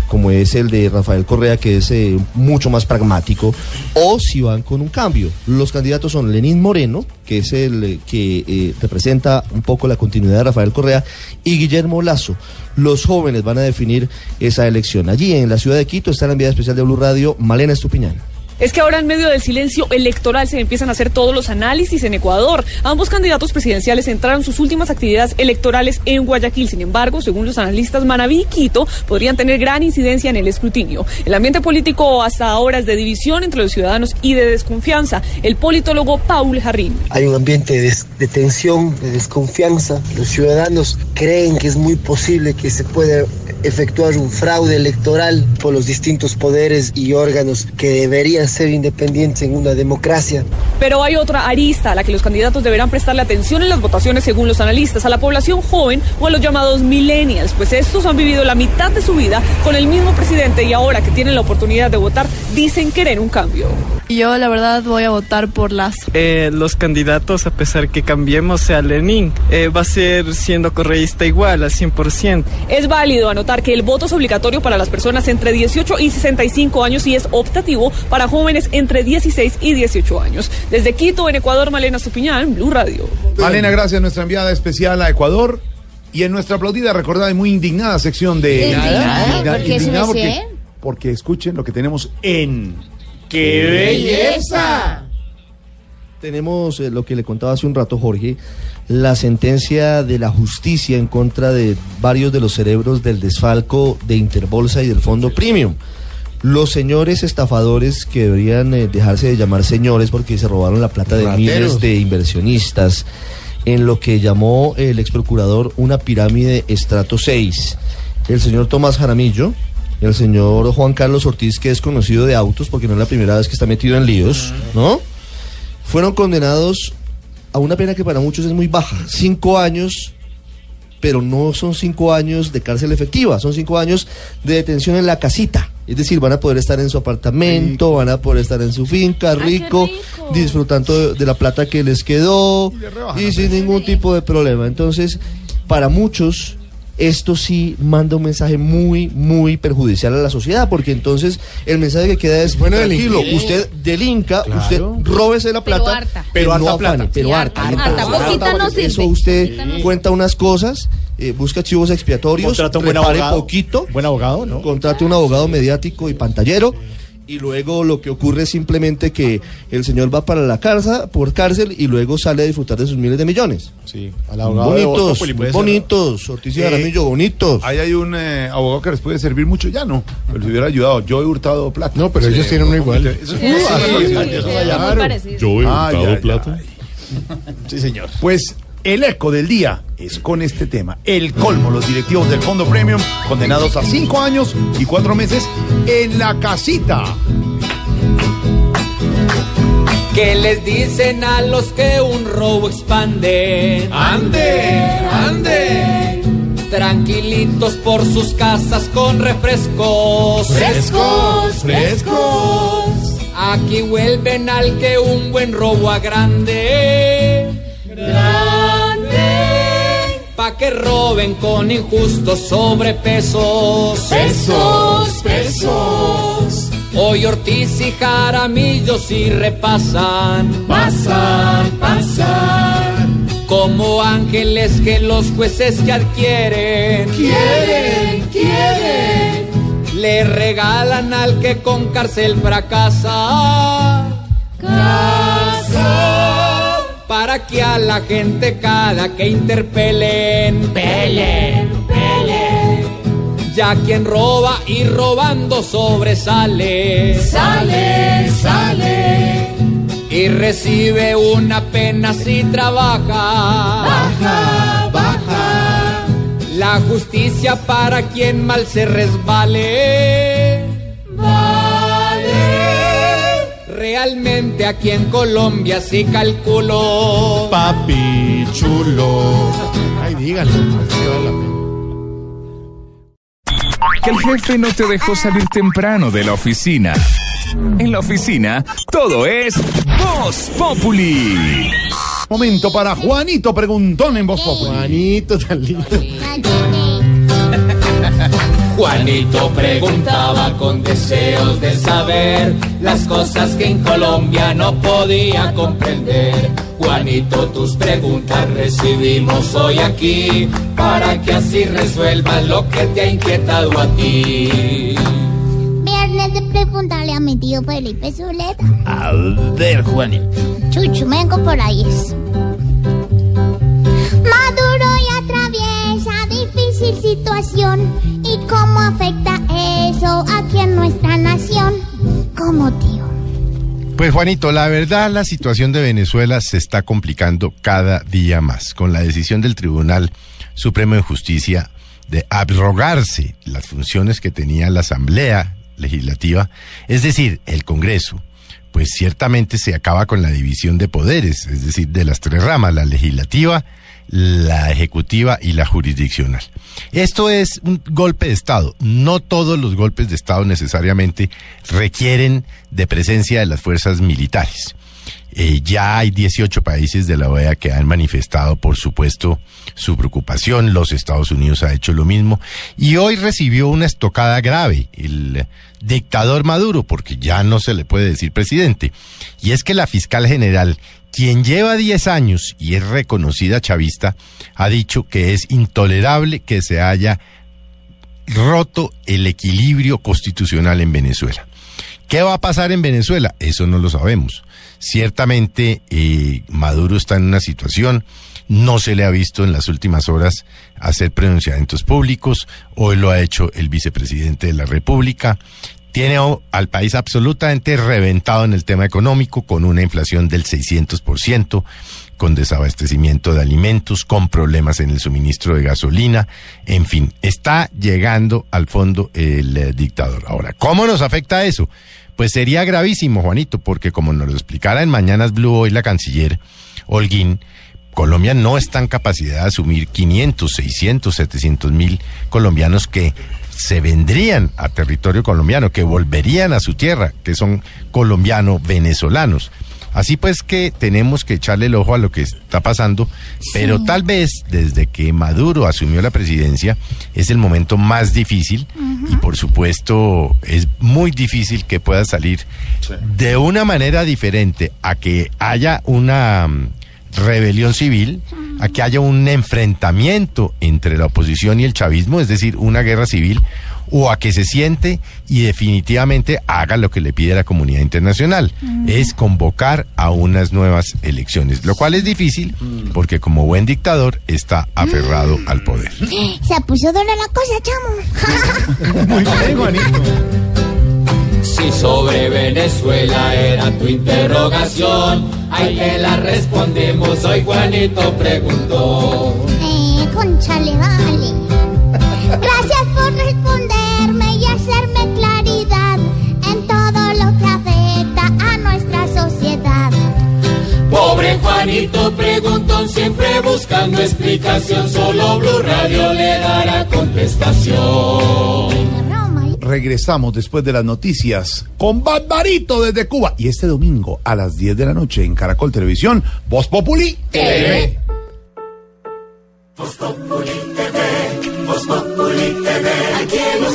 como es el de Rafael Correa, que es eh, mucho más pragmático, o si van con un cambio. Los candidatos son Lenín Moreno, que es el eh, que eh, representa un poco la continuidad de Rafael Correa, y Guillermo Lazo. Los jóvenes van a definir esa elección. Allí en la ciudad de Quito está la enviada especial de Blue Radio, Malena Estupiñán. Es que ahora en medio del silencio electoral se empiezan a hacer todos los análisis en Ecuador. Ambos candidatos presidenciales entraron sus últimas actividades electorales en Guayaquil. Sin embargo, según los analistas, Manabí y Quito podrían tener gran incidencia en el escrutinio. El ambiente político hasta ahora es de división entre los ciudadanos y de desconfianza. El politólogo Paul Jarrín. Hay un ambiente de, de tensión, de desconfianza. Los ciudadanos creen que es muy posible que se pueda efectuar un fraude electoral por los distintos poderes y órganos que deberían ser independientes en una democracia. Pero hay otra arista a la que los candidatos deberán prestarle atención en las votaciones según los analistas, a la población joven o a los llamados millennials, pues estos han vivido la mitad de su vida con el mismo presidente y ahora que tienen la oportunidad de votar dicen querer un cambio. Yo la verdad voy a votar por Lazo. Eh, los candidatos, a pesar que cambiemos sea Lenin, eh, va a ser siendo correísta igual al 100%. Es válido anotar que el voto es obligatorio para las personas entre 18 y 65 años y es optativo para jóvenes entre 16 y 18 años. Desde Quito, en Ecuador, Malena Supiñán, Blue Radio. Malena, gracias, nuestra enviada especial a Ecuador. Y en nuestra aplaudida, recordada y muy indignada sección de... Indignada, Indigna- ¿por qué indignada porque escuchen lo que tenemos en... ¡Qué belleza! Tenemos eh, lo que le contaba hace un rato Jorge, la sentencia de la justicia en contra de varios de los cerebros del desfalco de Interbolsa y del Fondo Premium. Los señores estafadores que deberían eh, dejarse de llamar señores porque se robaron la plata de Rateros. miles de inversionistas en lo que llamó el ex procurador una pirámide estrato 6. El señor Tomás Jaramillo, el señor Juan Carlos Ortiz, que es conocido de autos porque no es la primera vez que está metido en líos, ¿no? Fueron condenados a una pena que para muchos es muy baja, cinco años, pero no son cinco años de cárcel efectiva, son cinco años de detención en la casita, Es decir, van a poder estar en su apartamento, van a poder estar en su finca, rico, disfrutando de, de la plata que les quedó y sin ningún tipo de problema. Entonces, para muchos, esto sí manda un mensaje muy, muy perjudicial a la sociedad, porque entonces el mensaje que queda es, bueno tranquilo, delinquir. usted delinca, Claro. usted róbese la Pero plata, harta. pero, Pero no harta plata. pero Sí, harta. harta, harta, poquita no Eso sirve. usted Poquita no cuenta unas cosas, eh, busca chivos expiatorios, Contrata un buen abogado. poquito, Buen abogado, ¿no? contrate un abogado mediático y pantallero. Y luego lo que ocurre es simplemente que el señor va para la cárcel, por cárcel y luego sale a disfrutar de sus miles de millones. Sí, al abogado Bonitos, ser, bonitos, Ortiz y Eh, bonitos. Ahí hay un eh, abogado que les puede servir mucho, ya no, pero les hubiera ayudado. Yo he hurtado plata. No, pero ellos tienen uno igual. Eso. Yo he Ah, hurtado ya, plata. Sí, señor. Pues el eco del día es con este tema. El colmo, los directivos del Fondo Premium condenados a cinco años y cuatro meses en la casita. ¿Qué les dicen a los que un robo expande? ¡Ande! ¡Ande! Tranquilitos por sus casas con refrescos. Frescos, frescos. Aquí vuelven al que un buen robo agrande. ¡Grande! Pa' que roben con injustos sobrepesos. Pesos, pesos. Hoy Ortiz y Jaramillo sí repasan. Pasan, pasan. Como ángeles que los jueces que adquieren. Quieren, quieren. Le regalan al que con cárcel fracasa. Casa. Para que a la gente cada que interpelen. Pelen, pelen. Ya quien roba y robando sobresale. Sale, sale. Y recibe una pena si trabaja. Baja, baja. La justicia para quien mal se resbale. Realmente aquí en Colombia sí calculo. Papi chulo. Ay, díganlo. Que el jefe no te dejó salir temprano de la oficina. En la oficina, todo es Voz Populi. Momento para Juanito Preguntón en Voz Populi. Juanito, tan lindo. Juanito preguntaba con deseos de saber las cosas que en Colombia no podía comprender. Juanito, tus preguntas recibimos hoy aquí para que así resuelvas lo que te ha inquietado a ti. Viernes de preguntarle a mi tío Felipe Zuleta. A ver, Juanito. Chuchu, vengo por ahí. es. Difícil situación. ¿Y cómo afecta eso aquí en nuestra nación? ¿Cómo, tío? Pues Juanito, la verdad la situación de Venezuela se está complicando cada día más con la decisión del Tribunal Supremo de Justicia de abrogarse las funciones que tenía la Asamblea Legislativa, es decir, el Congreso. Pues ciertamente se acaba con la división de poderes, es decir, de las tres ramas, la legislativa, la ejecutiva y la jurisdiccional. Esto es un golpe de Estado. No todos los golpes de Estado necesariamente requieren de presencia de las fuerzas militares. Eh, ya hay 18 países de la OEA que han manifestado, por supuesto, su preocupación. Los Estados Unidos ha hecho lo mismo. Y hoy recibió una estocada grave el dictador Maduro, porque ya no se le puede decir presidente. Y es que la fiscal general, quien lleva 10 años y es reconocida chavista, ha dicho que es intolerable que se haya roto el equilibrio constitucional en Venezuela. ¿Qué va a pasar en Venezuela? Eso no lo sabemos. Ciertamente eh, Maduro está en una situación, no se le ha visto en las últimas horas hacer pronunciamientos públicos, hoy lo ha hecho el vicepresidente de la República, tiene al país absolutamente reventado en el tema económico, con una inflación del 600%, con desabastecimiento de alimentos, con problemas en el suministro de gasolina, en fin, está llegando al fondo el eh, dictador. Ahora, ¿cómo nos afecta eso? Pues sería gravísimo, Juanito, porque como nos lo explicara en Mañanas Blue hoy la canciller Holguín, Colombia no está en capacidad de asumir 500, 600, 700 mil colombianos que se vendrían a territorio colombiano, que volverían a su tierra, que son colombiano-venezolanos. Así pues que tenemos que echarle el ojo a lo que está pasando, pero tal vez desde que Maduro asumió la presidencia es el momento más difícil y por supuesto es muy difícil que pueda salir de una manera diferente a que haya una mm, rebelión civil, a que haya un enfrentamiento entre la oposición y el chavismo, es decir, una guerra civil, o a que se siente y definitivamente haga lo que le pide la comunidad internacional, es convocar a unas nuevas elecciones, lo cual es difícil porque como buen dictador está aferrado al poder. Se puso dura la cosa, chamo. Muy bien, Juanito. Si sobre Venezuela era tu interrogación, ahí te la respondemos, hoy Juanito preguntó. Eh, conchale, vale. Gracias por responderme y hacerme claridad en todo lo que afecta a nuestra sociedad. Pobre Juanito preguntón, siempre buscando explicación, solo Blue Radio le dará contestación. Regresamos después de las noticias con Barbarito desde Cuba. Y este domingo a las 10 de la noche en Caracol Televisión, Voz Populi TV. Voz Populi TV, Voz Populi TV, aquí hemos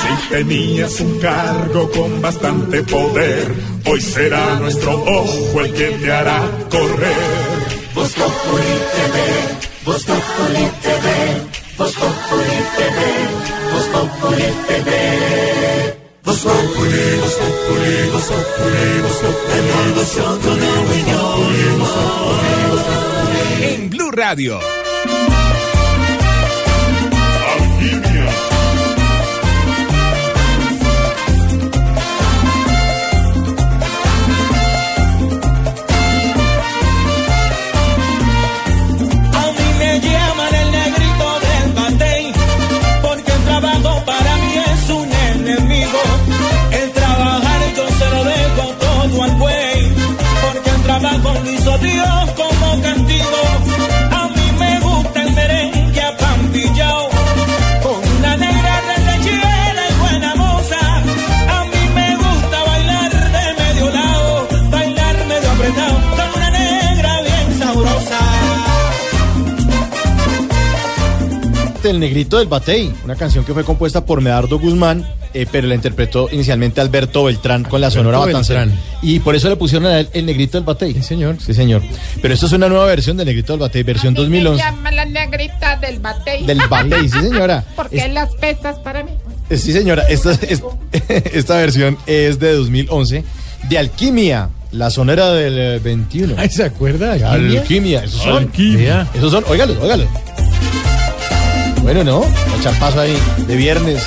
Si tenías un cargo con bastante poder, hoy será nuestro ojo el que te hará correr. Voz Populi TV, Voz Populi TV, Voz Populi TV, Voz Populi TV. Voz Populi, Voz Populi, Voz Populi, Voz Populi, Voz Populi, Voz Populi. En Blue Radio. El Negrito del Batey, una canción que fue compuesta por Medardo Guzmán, eh, pero la interpretó inicialmente Alberto Beltrán con la Sonora. Beltrán. Y por eso le pusieron a él el Negrito del Batey. Sí, señor. Sí, señor. Pero esto es una nueva versión del Negrito del Batey, versión 2011. llama la negrita del batey. Del batey, sí, señora. Porque Es- las pesas para mí. Eh, Sí, señora. Esta, es- esta versión es de 2011 de Alquimia, la sonera del eh, 21. Ay, ¿se acuerda? Alquimia. Alquimia? esos son. Alquimia. Esos son, óigalo, óigalo. Bueno, ¿no? A echar paso ahí de viernes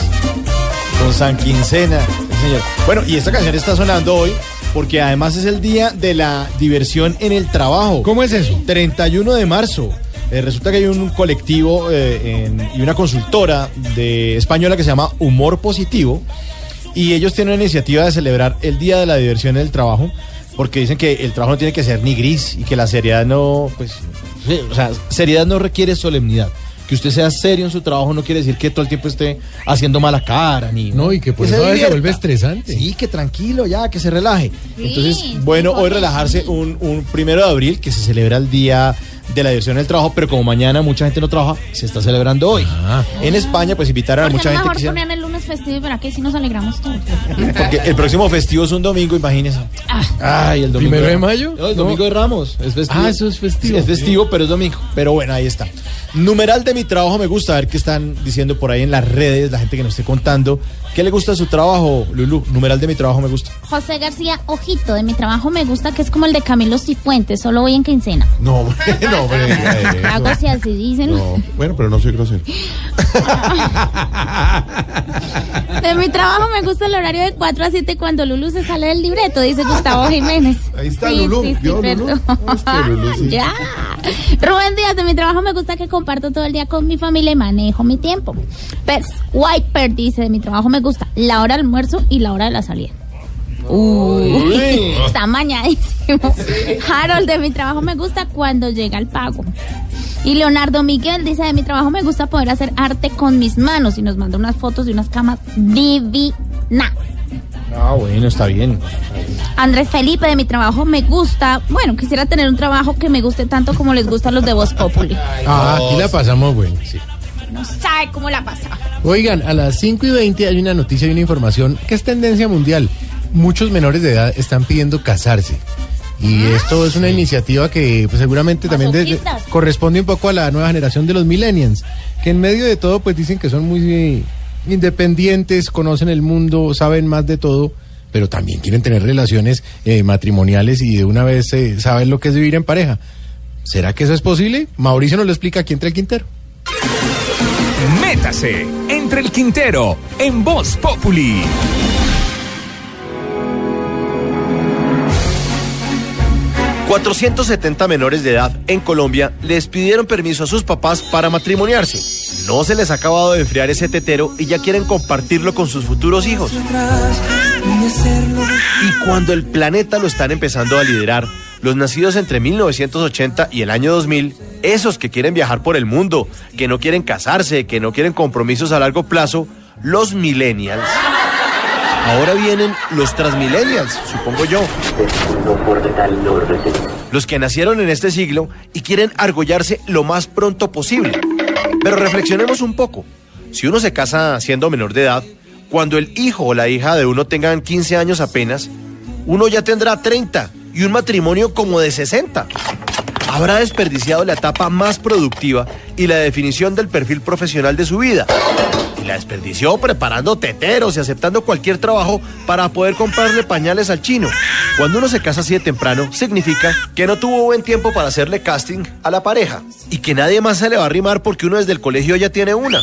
con San Quincena. Sí, señor. Bueno, y esta canción está sonando hoy porque además es el día de la diversión en el trabajo. ¿Cómo es eso? 31 de marzo. Eh, resulta que hay un colectivo eh, en- y una consultora de española que se llama Humor Positivo y ellos tienen una iniciativa de celebrar el Día de la Diversión en el Trabajo porque dicen que el trabajo no tiene que ser ni gris y que la seriedad no, pues, o sea, seriedad no requiere solemnidad. Que usted sea serio en su trabajo no quiere decir que todo el tiempo esté haciendo mala cara ni No, y que por se eso a veces se divierta. vuelve estresante. Sí, que tranquilo ya, que se relaje. Sí, Entonces, bueno, hoy relajarse un, un primero de abril que se celebra el día de la diversión en el trabajo, pero como mañana mucha gente no trabaja, se está celebrando hoy. En España, pues invitaron a mucha gente mejor que quisiera- ponían el lunes festivo y para que si nos alegramos todos. Porque el próximo festivo es un domingo, imagínese. Ay, el domingo. ¿Primero de mayo? No, el No. domingo de Ramos. Es festivo. Ah, eso es festivo. Sí, es festivo, pero es domingo. Pero bueno, ahí está. Numeral de mi trabajo me gusta, a ver qué están diciendo por ahí en las redes, la gente que nos esté contando. ¿Qué le gusta de su trabajo, Lulu? Numeral de mi trabajo me gusta. José García, ojito, de mi trabajo me gusta que es como el de Camilo Cifuentes, solo voy en quincena. No, no, eso. Algo así, así dicen. No, bueno, pero no soy grosero. De mi trabajo me gusta el horario de 4 a 7 cuando Lulu se sale del libreto, dice Gustavo Jiménez. Ahí está Sí, Lulú. sí, sí, ya. Rubén Díaz, de mi trabajo me gusta que comparto todo el día con mi familia y manejo mi tiempo. Pers Wiper dice, de mi trabajo me gusta la hora del almuerzo y la hora de la salida. Uy, está mañadísimo. Harold, de mi trabajo me gusta cuando llega el pago. Y Leonardo Miguel dice, de mi trabajo me gusta poder hacer arte con mis manos y nos manda unas fotos de unas camas divinas. Ah, bueno, está bien. Andrés Felipe, de mi trabajo me gusta, bueno, quisiera tener un trabajo que me guste tanto como les gustan los de Voz Populi. Ah, aquí la pasamos, bueno. sí. No sabe cómo la pasa. Oigan, a las 5 y 20 hay una noticia y una información que es tendencia mundial. Muchos menores de edad están pidiendo casarse. Y esto es una iniciativa que pues, seguramente también de- de- Masoquistas. corresponde un poco a la nueva generación de los millennials, que en medio de todo pues dicen que son muy eh, independientes, conocen el mundo, saben más de todo, pero también quieren tener relaciones eh, matrimoniales y de una vez eh, saben lo que es vivir en pareja. ¿Será que eso es posible? Mauricio nos lo explica aquí entre el Quintero. Métase entre el Quintero en Voz Populi. ...470 menores de edad en Colombia les pidieron permiso a sus papás para matrimoniarse. No se les ha acabado de enfriar ese tetero y ya quieren compartirlo con sus futuros hijos. Y cuando el planeta lo están empezando a liderar, los nacidos entre 1980 y el año 2000, esos que quieren viajar por el mundo, que no quieren casarse, que no quieren compromisos a largo plazo, los millennials. Ahora vienen los transmillennials, supongo yo. Los que nacieron en este siglo y quieren argollarse lo más pronto posible. Pero reflexionemos un poco. Si uno se casa siendo menor de edad, cuando el hijo o la hija de uno tengan 15 años apenas, uno ya tendrá 30 y un matrimonio como de 60. Habrá desperdiciado la etapa más productiva y la definición del perfil profesional de su vida. Y la desperdició preparando teteros y aceptando cualquier trabajo para poder comprarle pañales al chino. Cuando uno se casa así de temprano, significa que no tuvo buen tiempo para hacerle casting a la pareja. Y que nadie más se le va a arrimar porque uno desde el colegio ya tiene una.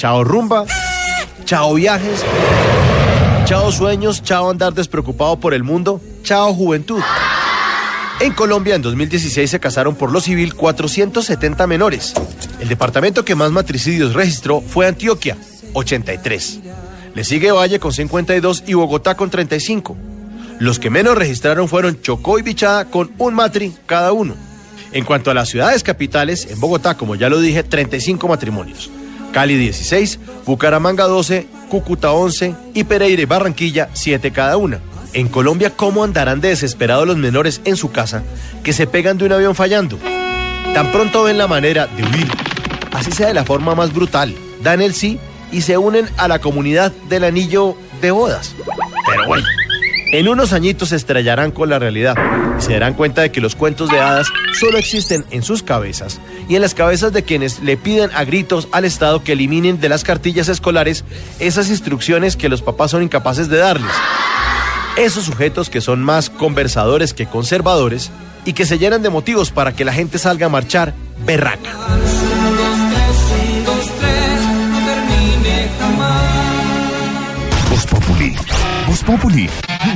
Chao rumba, chao viajes, chao sueños, chao andar despreocupado por el mundo, chao juventud. En Colombia en 2016 se casaron por lo civil 470 menores. El departamento que más matricidios registró fue Antioquia, 83. Le sigue Valle con 52 y Bogotá con 35. Los que menos registraron fueron Chocó y Bichada con un matri cada uno. En cuanto a las ciudades capitales, en Bogotá, como ya lo dije, 35 matrimonios. Cali 16, Bucaramanga 12, Cúcuta 11 y Pereira y Barranquilla 7 cada una. En Colombia, ¿cómo andarán de desesperados los menores en su casa que se pegan de un avión fallando? Tan pronto ven la manera de huir, así sea de la forma más brutal, dan el sí y se unen a la comunidad del anillo de bodas. Pero bueno, en unos añitos se estrellarán con la realidad y se darán cuenta de que los cuentos de hadas solo existen en sus cabezas y en las cabezas de quienes le piden a gritos al Estado que eliminen de las cartillas escolares esas instrucciones que los papás son incapaces de darles. Esos sujetos que son más conversadores que conservadores y que se llenan de motivos para que la gente salga a marchar berraca. Voz Populi. Voz Populi.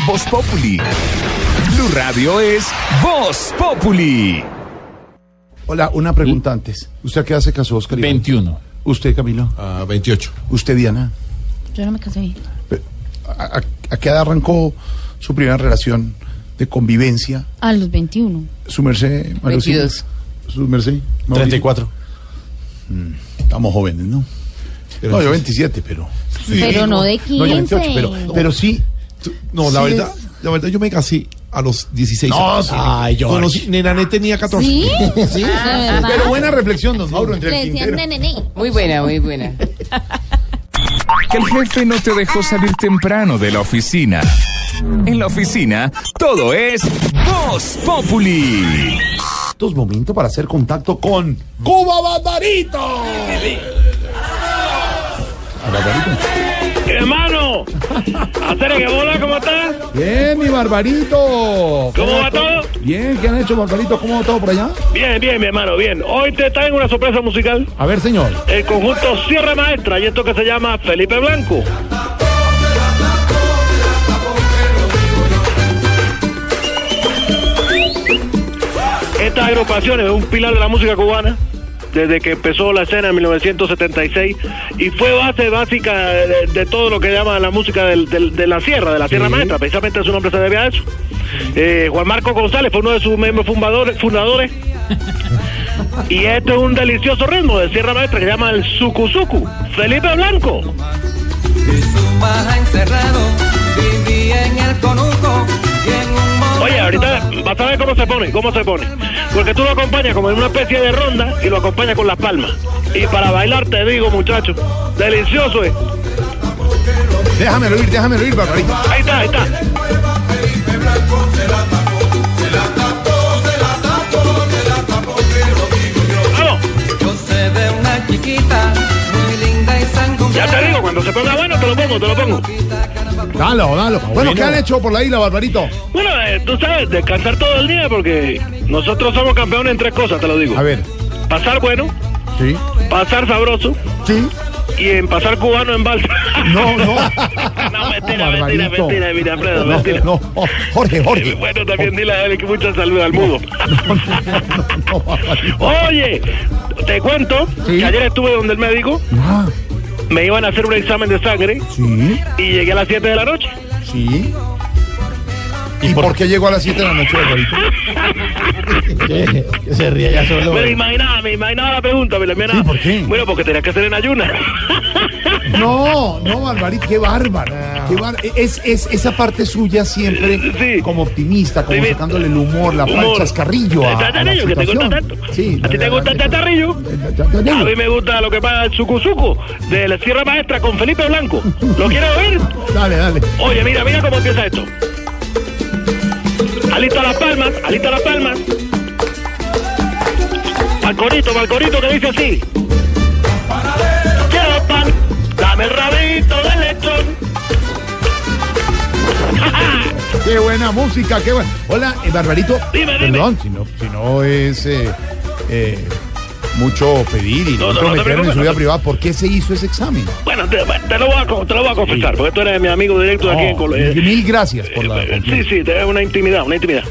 Voz Populi. Blue Radio es Voz Populi. Hola, una pregunta antes. ¿Usted a qué hace caso, Oscar? 21. ¿Usted, Camilo? A 28. ¿Usted, Diana? Yo no me casé. ¿A, a- qué edad arrancó su primera relación de convivencia? A los 21. ¿Su merced, Mario Silva? 22. ¿Su merced? Mauricio? 34. Mm, estamos jóvenes, ¿no? no, yo 27, pero... Pero no de No, yo 28, 15. pero, pero sí... No, la sí verdad, la verdad yo me casé a los 16 No, años. sí. Ay, George. Conocí, Nenané tenía 14. ¿Sí? Sí, Ah, pero buena reflexión, don Mauro, entre Le el. Muy buena, muy buena. Que el jefe no te dejó salir temprano de la oficina. En la oficina, todo es Voz Populi. Estos momentos para hacer contacto con Cuba Barbarito. A Barbarito. Hermano, hacer que bola, ¿cómo estás? Bien, mi Barbarito. ¿Cómo va todo? Bien, ¿qué han hecho, Barbarito? ¿Cómo va todo por allá? Bien, bien, mi hermano, bien. Hoy te traigo una sorpresa musical. A ver, señor. El conjunto Sierra Maestra y esto que se llama Felipe Blanco. Esta agrupación es un pilar de la música cubana desde que empezó la escena en 1976 y fue base básica de, de todo lo que llama la música del- del- de la sierra, de la Sierra Maestra, precisamente su nombre se debe a eso. Eh, Juan Marco González fue uno de sus miembros fundadores, fundadores y este es un delicioso ritmo de Sierra Maestra que se llama el Suku Suku. Felipe Blanco. Baja encerrado, vivía en el conuco y en Oye, ahorita vas a ver cómo se pone, cómo se pone. Porque tú lo acompañas como en una especie de ronda y lo acompañas con las palmas. Y para bailar te digo, muchacho, delicioso es. Déjamelo ir, déjamelo ir, Barbarito. Ahí está, ahí está. Se ponga bueno te lo pongo, te lo pongo. Dalo, dalo. Bueno, ¿qué han hecho por la isla, Barbarito? Bueno, eh, tú sabes, descansar todo el día porque nosotros somos campeones en tres cosas, te lo digo. A ver. Pasar bueno, Sí. pasar sabroso. Sí. Y en pasar cubano en balsa. No, no. no, mentira, mentira, mentira, mira, Alfredo, No, mentira. no, oh, Jorge, Jorge. Bueno, también dile a él que mucha salud al mudo. No. Oye, te cuento que ayer estuve donde el médico, Ah, me iban a hacer un examen de sangre sí, y llegué a las 7 de la noche. sí. ¿Y por qué llegó a las 7 de la noche, Barbarito? Que se ríe ya solo. Me imaginaba, me imaginaba la pregunta, me la imaginaba. Sí, ¿por qué? Bueno, porque tenía que hacer en ayuna. No, no, Barbarito, qué bárbaro. Qué bar- Es, es esa parte suya siempre como optimista, como Sí, sacándole el humor, la Humor. el chascarrillo a, El a la chascarrillo, que te gusta tanto. Sí, ¿A ti te gusta el chatarrillo? A mí me gusta lo que pasa el sucuzuco de la Sierra Maestra con Felipe Blanco. ¿Lo quieres oír? Dale, dale. Oye, mira, mira cómo empieza esto. Alista las palmas, alista las palmas. Balconito, balconito que dice así. Quiero pan, dame el rabito de lechón. Qué buena música, qué buena. Hola, eh, Barbarito. Dime, dime. Perdón, si no, si no es eh, eh, mucho pedir y No, no, no, no en su vida privada, ¿por qué se hizo ese examen? Bueno, te, te lo voy a, te lo voy a confesar, porque tú eres mi amigo directo de aquí en Colombia. mil, gracias por la Sí, sí, te una intimidad, una intimidad.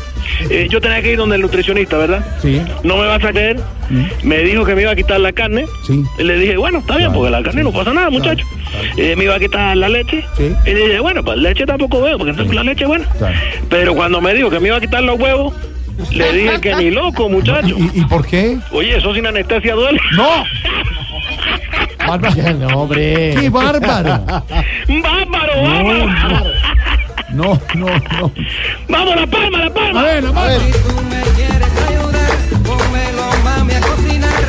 Eh, yo tenía que ir donde el nutricionista, ¿verdad? Sí. No me vas a creer. Me dijo que me iba a quitar la carne. Sí. Le dije, bueno, está bien, porque la carne no pasa nada, muchacho. Eh, me iba a quitar la leche. Sí. Y le dije, bueno, pues leche tampoco veo, porque entonces la leche es buena. Pero cuando me dijo que me iba a quitar los huevos, le dije que ni loco, muchacho. ¿Y, y por qué? Oye, eso sin anestesia duele. ¡No! No, hombre. ¡Qué bárbaro! ¡Bárbaro, bárbaro! No, no, no. ¡Vamos, la palma, la palma! A ver, a ver. Si tú me quieres ayudar, pónmelo mami a cocinar.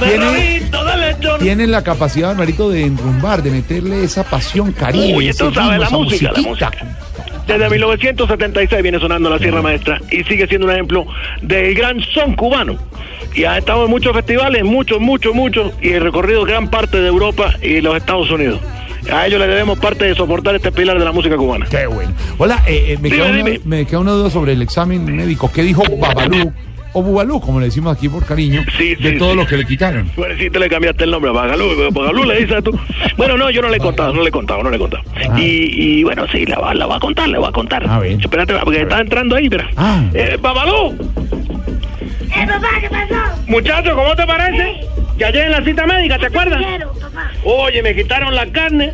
Tiene-. Tienen la capacidad, Barbarito, de enrumbar, de meterle esa pasión, cariño. Ese tú sabes, ritmo, la música, la musiquita. Desde 1976 viene sonando la Sierra Maestra y sigue siendo un ejemplo del gran son cubano. Y ha estado en muchos festivales, muchos, muchos, muchos, y he recorrido gran parte de Europa y los Estados Unidos. A ellos le debemos parte de soportar este pilar de la música cubana. Qué bueno. Hola, eh, eh, me, Dime, queda una, me queda una duda sobre el examen médico. ¿Qué dijo Babalú o Bubalú, como le decimos aquí por cariño, Sí, de sí, todo sí. lo que le quitaron? Bueno, si te le cambiaste el nombre a Bagalú, Bagalú le dices tú. Bueno, no, yo no le he contado, no le he contado, no le he contado. Y, y bueno, sí, la va, la va a contar, le va a contar. A ver. Espérate, porque está entrando ahí, mira. Ah. Eh, Babalú, Eh, papá, ¿qué pasó? muchacho, ¿cómo te parece? Que ayer en la cita médica, ¿te acuerdas? Quiero, papá. Oye, me quitaron la carne,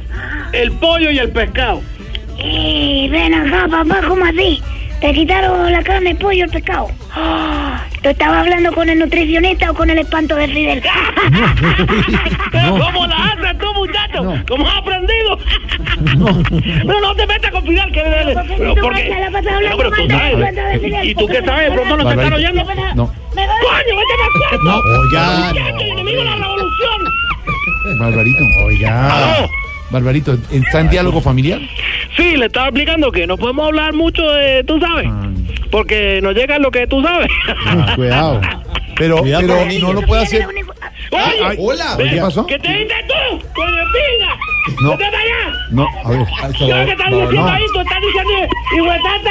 el pollo y el pescado. Y ven acá, papá, ¿cómo así? Te quitaron la carne, el pollo, el pescado. Ah, ¿Tú estabas hablando con el nutricionista o con el espanto de Fidel? Pero ¿Cómo la haces tú, muchacho? ¿Cómo has aprendido? Pero no te metas con Fidel, que. Pero porque... No, pero tú sabes. ¿Y tú qué sabes? De pronto nos están oyendo. No. ¡Coño, vete para cuarto! no, oiga, ¡Muchacho, enemigo de la revolución! Barbarito, oiga. ¿Aló? Barbarito, ¿está en diálogo familiar? Sí, le estaba explicando que no podemos hablar mucho de... Tú sabes. Porque nos llega lo que tú sabes. Cuidado. Pero, Cuidado pero con no lo puede hacer. Oye, Ay, hola. ¿Qué pasó? ¿Qué te dices tú? ¡Coño pinga! No. No, a ver. ¿Qué es lo que estás No, diciendo no. ahí? Tú estás diciendo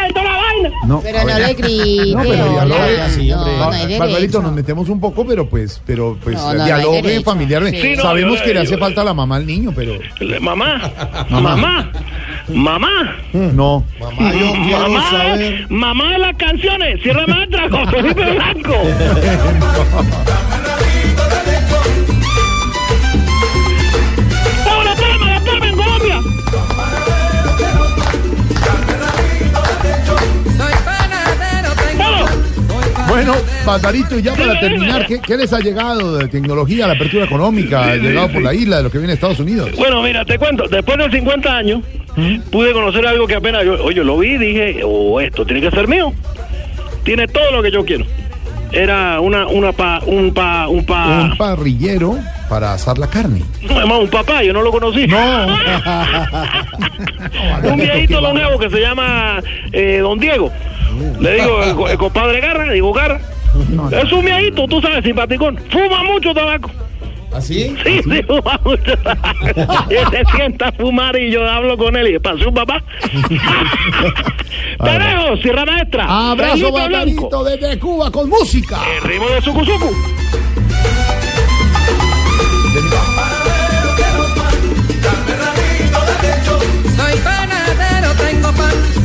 de toda la vaina. No, Pero no le grite, No, pero dialogue. No, no hay derecho. Barbarito, nos metemos un poco, pero pues, pero pues, No, no, no hay dialogue no, Sabemos yo- que le hace yo- falta la mamá al niño, pero Mamá, Mamá. mamá, mamá. no. Mamá, yo quiero Mamá, saber. mamá de las canciones, Sierra Maestra con Felipe Blanco. Bueno, Barbarito, y ya para terminar, ¿qué, qué les ha llegado de tecnología, la apertura económica, llegado por la isla, de lo que viene de Estados Unidos? Bueno, mira, te cuento, después de 50 años, pude conocer algo que apenas yo, oye, lo vi y dije, oh, esto tiene que ser mío. Tiene todo lo que yo quiero. Era una, una pa, un pa, un pa, Un parrillero para asar la carne. además un papá, yo no lo conocí. No. un viejito longevo que se llama eh, Don Diego. Le digo, el compadre Garra, digo Garra. Es un viejito, tú sabes, simpaticón. Fuma mucho tabaco. ¿Así? Sí, sí, fuma mucho tabaco. Y él se sienta a fumar y yo hablo con él y pasé un papá. Te dejo, Sierra Maestra. Abrazo, Blanco. desde Cuba con música. El ritmo de Sucuzucu. Soy panadero, tengo pan.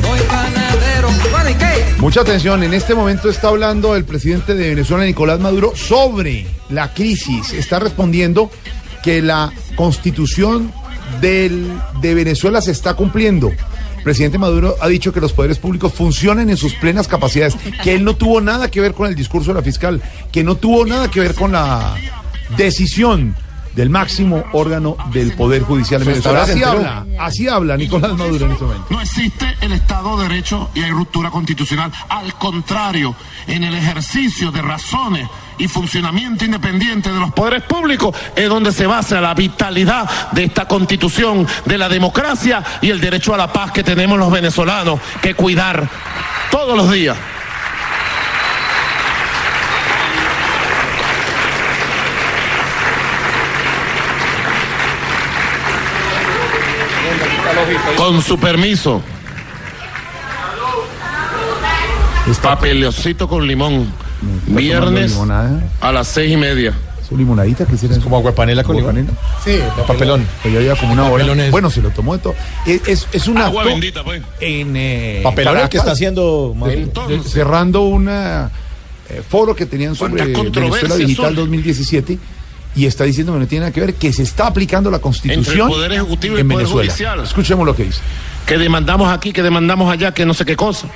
Mucha atención, en este momento está hablando el presidente de Venezuela, Nicolás Maduro, sobre la crisis. Está respondiendo que la constitución del- de Venezuela se está cumpliendo. El presidente Maduro ha dicho que los poderes públicos funcionan en sus plenas capacidades, que él no tuvo nada que ver con el discurso de la fiscal, que no tuvo nada que ver con la decisión del máximo órgano del Poder Judicial Venezuela. Así habla, así habla Nicolás Maduro en este momento. No existe el Estado de Derecho y hay ruptura constitucional. Al contrario, en el ejercicio de razones y funcionamiento independiente de los poderes públicos es donde se basa la vitalidad de esta constitución, de la democracia y el derecho a la paz que tenemos los venezolanos que cuidar todos los días. Con su permiso. Papelocito con limón. Viernes limonada? a las seis y media. ¿Su limonadita que hiciera? Como aguapanela con limón. Sí, papelón. Pues ya lleva como una hora. Bueno, se lo tomó de todo. Es, es, es un Agua acto bendita, pues. en eh, Papelón el que está haciendo de- de- cerrando un foro que tenían sobre ¿Cuántas Venezuela Digital son? 2017 y está diciendo que no tiene nada que ver, que se está aplicando la Constitución Entre el Poder Ejecutivo y en el Poder Venezuela. Judicial. Escuchemos lo que dice. Que demandamos aquí, que demandamos allá, que no sé qué cosa.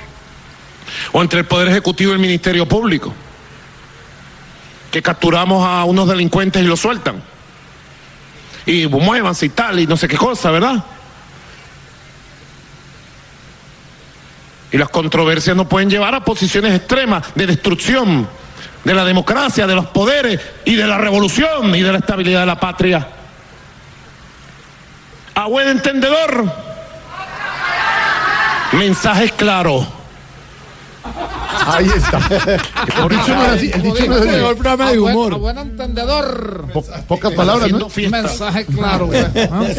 O entre el Poder Ejecutivo y el Ministerio Público. Que capturamos a unos delincuentes y los sueltan. Y muévanse y tal, y no sé qué cosa, ¿verdad? Y las controversias no pueden llevar a posiciones extremas de destrucción de la democracia, de los poderes y de la revolución y de la estabilidad de la patria. A buen entendedor, mensajes claros. Ahí está. El dicho no es así. El dicho no es así. El programa de humor. A buen entendedor. Po- pocas palabras, ¿no? Mensaje claro. güey. ¿Ah? Que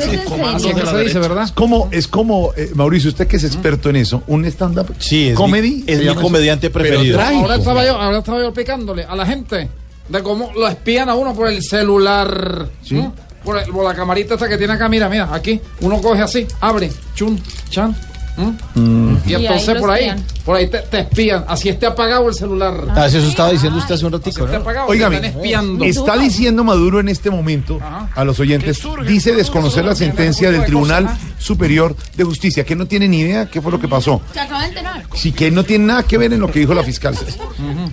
se dice, ¿verdad? Es como, es como eh, Mauricio, usted que es experto en eso, un stand-up Sí, comedy. mi, ¿se es mi comediante preferido. Ahora estaba, yo, ahora estaba yo picándole a la gente de cómo lo espían a uno por el celular. el- por la camarita esta que tiene acá, mira, mira, aquí. Uno coge así, abre, chun, chan. ¿M? Y Y ahí entonces por ahí, espían. por ahí te, te espían. Así esté apagado el celular. Ah, eso estaba diciendo usted hace un ratico, Esté ¿no? espiando. está diciendo Maduro en este momento a los oyentes, dice desconocer la sentencia del Tribunal Superior de Justicia, que no tiene ni idea qué fue lo que pasó. Se acaba de enterar. Sí, que no tiene nada que ver en lo que dijo la fiscal.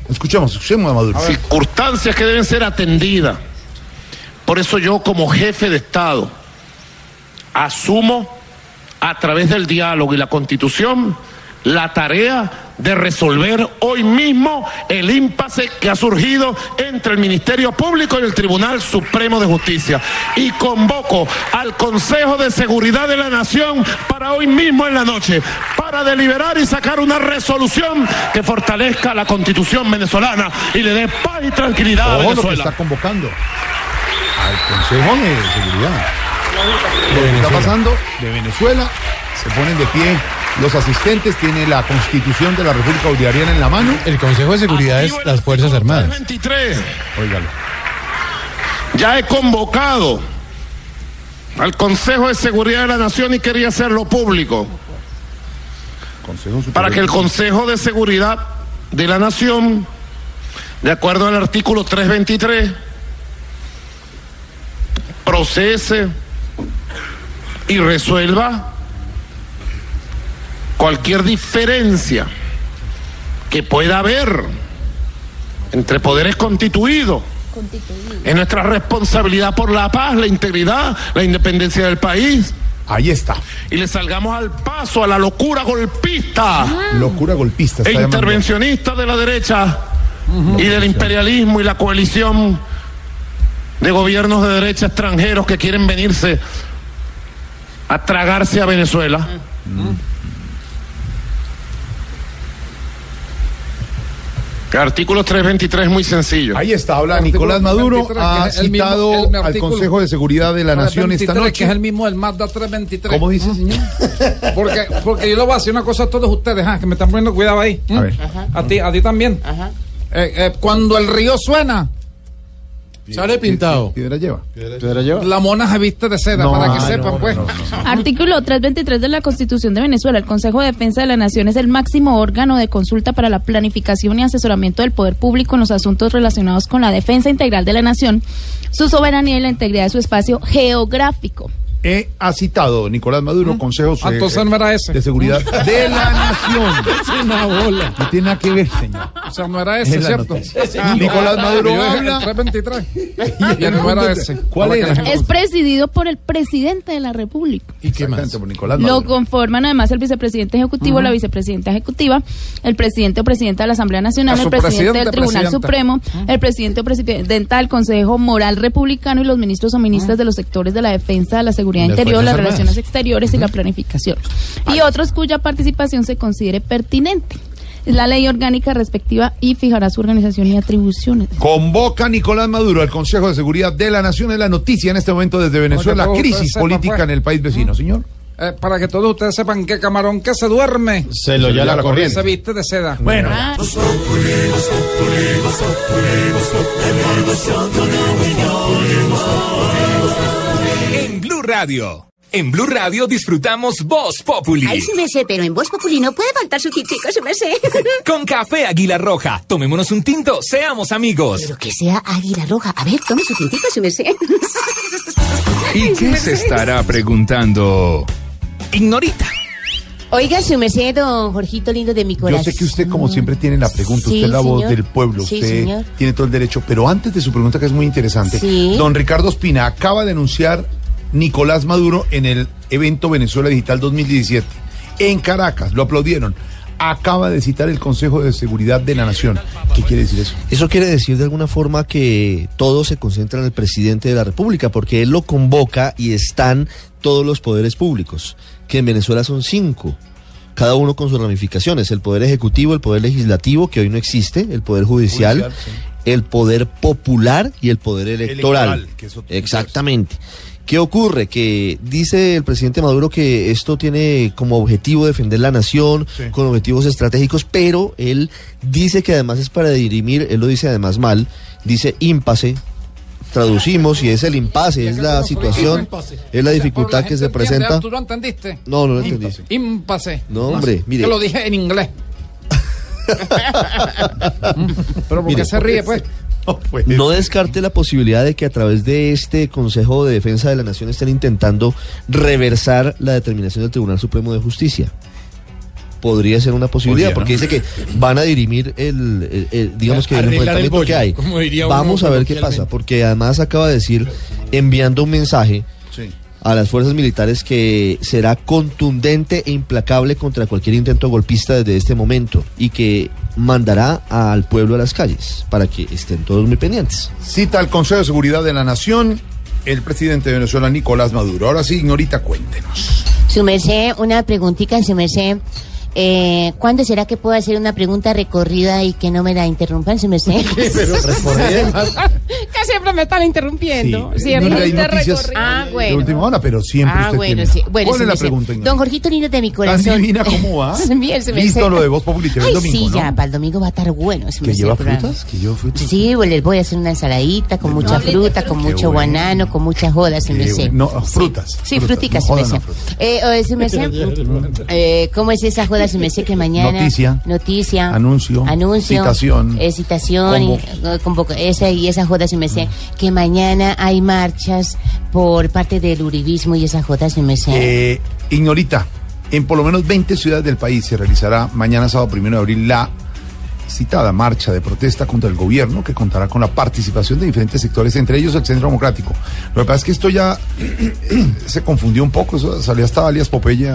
Escuchemos, escuchemos a Maduro. circunstancias que deben ser atendidas. Por eso yo como jefe de Estado asumo a través del diálogo y la constitución la tarea de resolver hoy mismo el impasse que ha surgido entre el Ministerio Público y el Tribunal Supremo de Justicia. Y convoco al Consejo de Seguridad de la Nación para hoy mismo en la noche, para deliberar y sacar una resolución que fortalezca la constitución venezolana y le dé paz y tranquilidad a Ojo lo que Venezuela. está convocando. al Consejo de Seguridad. Lo que está pasando de Venezuela, se ponen de pie los asistentes, tiene la Constitución de la República Bolivariana en la mano. El Consejo de Seguridad es las Fuerzas Armadas. 23. Óigalo. Ya he convocado al Consejo de Seguridad de la Nación y quería hacerlo público para que el Consejo de Seguridad de la Nación, de acuerdo al artículo 323, procese y resuelva cualquier diferencia que pueda haber entre poderes constituidos en nuestra responsabilidad por la paz, la integridad, la independencia del país. Ahí está. Y le salgamos al paso a la locura golpista Locura golpista. e llamando. intervencionista de la derecha y del imperialismo y la coalición de gobiernos de derecha extranjeros que quieren venirse a tragarse a Venezuela. El artículo 323 es muy sencillo. Ahí está, habla Nicolás Maduro, 323, ha el mismo- citado el al artículo Consejo de Seguridad de la Nación esta 323, noche. Que es el mismo del Mazda 323. ¿Cómo dice, señor? Porque, porque yo le voy a decir una cosa a todos ustedes, ah, que me están poniendo cuidado ahí. A ver. A ti, a ti también. Eh, eh, cuando el río suena, Sale pintado. Piedra lleva. la mona se viste de seda, No, para que no, sepan, no, pues. no, no. Artículo 323 de la Constitución de Venezuela. El Consejo de Defensa de la Nación es el máximo órgano de consulta para la planificación y asesoramiento del poder público en los asuntos relacionados con la defensa integral de la nación, su soberanía y la integridad de su espacio geográfico. Eh, ha citado Nicolás Maduro, Consejo Ah, no era ese. de Seguridad de la Nación. Es una bola. No tiene nada que ver, señor. O sea, no era ese, Es ¿cierto? Ah, Nicolás Maduro yo habla. El 323. Y no era ese. ¿Cuál era? la gente- Es presidido por el presidente de la República. ¿Y qué más? Exactamente, por Nicolás Lo conforman además el vicepresidente ejecutivo, la vicepresidenta ejecutiva, el presidente o presidenta de la Asamblea Nacional, el presidente del Tribunal presidenta. Supremo, el presidente o presidenta del Consejo Moral Republicano y los ministros o ministras de los sectores de la defensa, la seguridad Las interior, las Armadas. relaciones exteriores y la planificación. Y otros cuya participación se considere pertinente. Es la ley orgánica respectiva y fijará su organización y atribuciones. Convoca Nicolás Maduro al Consejo de Seguridad de la Nación. Es la noticia en este momento desde Venezuela. ustedes Crisis política pues. en el país vecino, señor. Eh, para que todos ustedes sepan que camarón que se duerme Se lo ya la se corriente. viste de seda. Bueno, Radio. En Blue Radio disfrutamos Voz Populi. Ay, sí me sé, pero en Voz Populi no puede faltar su tintico, sí me sé. Con café Águila Roja. Tomémonos un tinto, seamos amigos. Pero que sea águila roja. A ver, tome su tintico, sí me sé. ¿Y qué se estará preguntando? Ignorita. Oiga, su merced, don Jorgito lindo de mi yo corazón. sé que usted, como siempre, tiene la pregunta. Sí, usted es la voz del pueblo. Sí, usted señor. tiene todo el derecho. Pero antes de su pregunta, que es muy interesante, Sí. don Ricardo Espina acaba de anunciar Nicolás Maduro en el evento Venezuela Digital 2017 en Caracas. Lo aplaudieron. Acaba de citar el Consejo de Seguridad de la Nación. ¿Qué quiere decir eso? Eso quiere decir de alguna forma que todo se concentra en el presidente de la República, porque él lo convoca y están todos los poderes públicos, que en Venezuela son cinco, cada uno con sus ramificaciones, el poder ejecutivo, el poder legislativo, que hoy no existe, el poder judicial, Judicial, sí. el poder popular y el poder electoral. Que Exactamente. ¿Qué ocurre? Que dice el presidente Maduro que esto tiene como objetivo defender la nación, Sí. con objetivos estratégicos, pero él dice que además es para dirimir, él lo dice además mal, dice ímpase, traducimos y es el impasse, es la situación, es la dificultad que se presenta. ¿Tú lo entendiste? No, no lo entendí. Impase. No, hombre, mire. Que lo dije en inglés. Pero ¿por Mire, qué se ríe, pues? No descarte la posibilidad de que a través de este Consejo de Defensa de la Nación estén intentando reversar la determinación del Tribunal Supremo de Justicia. Podría ser una posibilidad, Podría, ¿no? porque dice que van a dirimir el, el- el- digamos que el Arreglar el enfrentamiento que bollo, hay. uno Vamos a ver qué pasa, porque además acaba de decir, enviando un mensaje Sí. A las fuerzas militares que será contundente e implacable contra cualquier intento golpista desde este momento y que mandará al pueblo a las calles para que estén todos muy pendientes. Cita al Consejo de Seguridad de la Nación el presidente de Venezuela, Nicolás Maduro. Ahora sí, ignorita, cuéntenos. Su merced, una preguntita, su merced. Eh, ¿Cuándo será que puedo hacer una pregunta recorrida y que no me la interrumpan, su merced? Pero recorrida. que siempre me están interrumpiendo. Sí, Siempre. mira, hay noticias Ah, de bueno. última hora, pero siempre Ah, usted bueno, tiene- sí. Bueno, ¿Cuál se es me la sé. pregunta, Ignacio? Don Jorgito lindo de mi Tan corazón. divina como va. Bien, se me Listo sé. lo de Voz Populi, te el Ay, domingo, sí, ¿no? ya, para el domingo va a estar bueno. se me ¿Que sé lleva programa. frutas? ¿Que lleva frutas? Sí, pues les voy a hacer una ensaladita con mucha hable de fruta, con mucho bueno. guanano, con mucha joda, se me sé. No, frutas. Sí, fruticas, no se me sé. no. Eh, eh, se me sé. Eh, ¿Cómo es esa joda? Se me sé que mañana. Noticia. Noticia. Anuncio. Anuncio. Citación. eh, citación. y, eh, esa y esa joda se me sé. Que mañana hay marchas por parte del uribismo y esa joda se me sé. Eh, Ignorita, en por lo menos 20 ciudades del país se realizará mañana sábado primero de abril la citada marcha de protesta contra el gobierno que contará con la participación de diferentes sectores, entre ellos el Centro Democrático. Lo que pasa es que esto ya se confundió un poco, eso salió hasta alias Popeye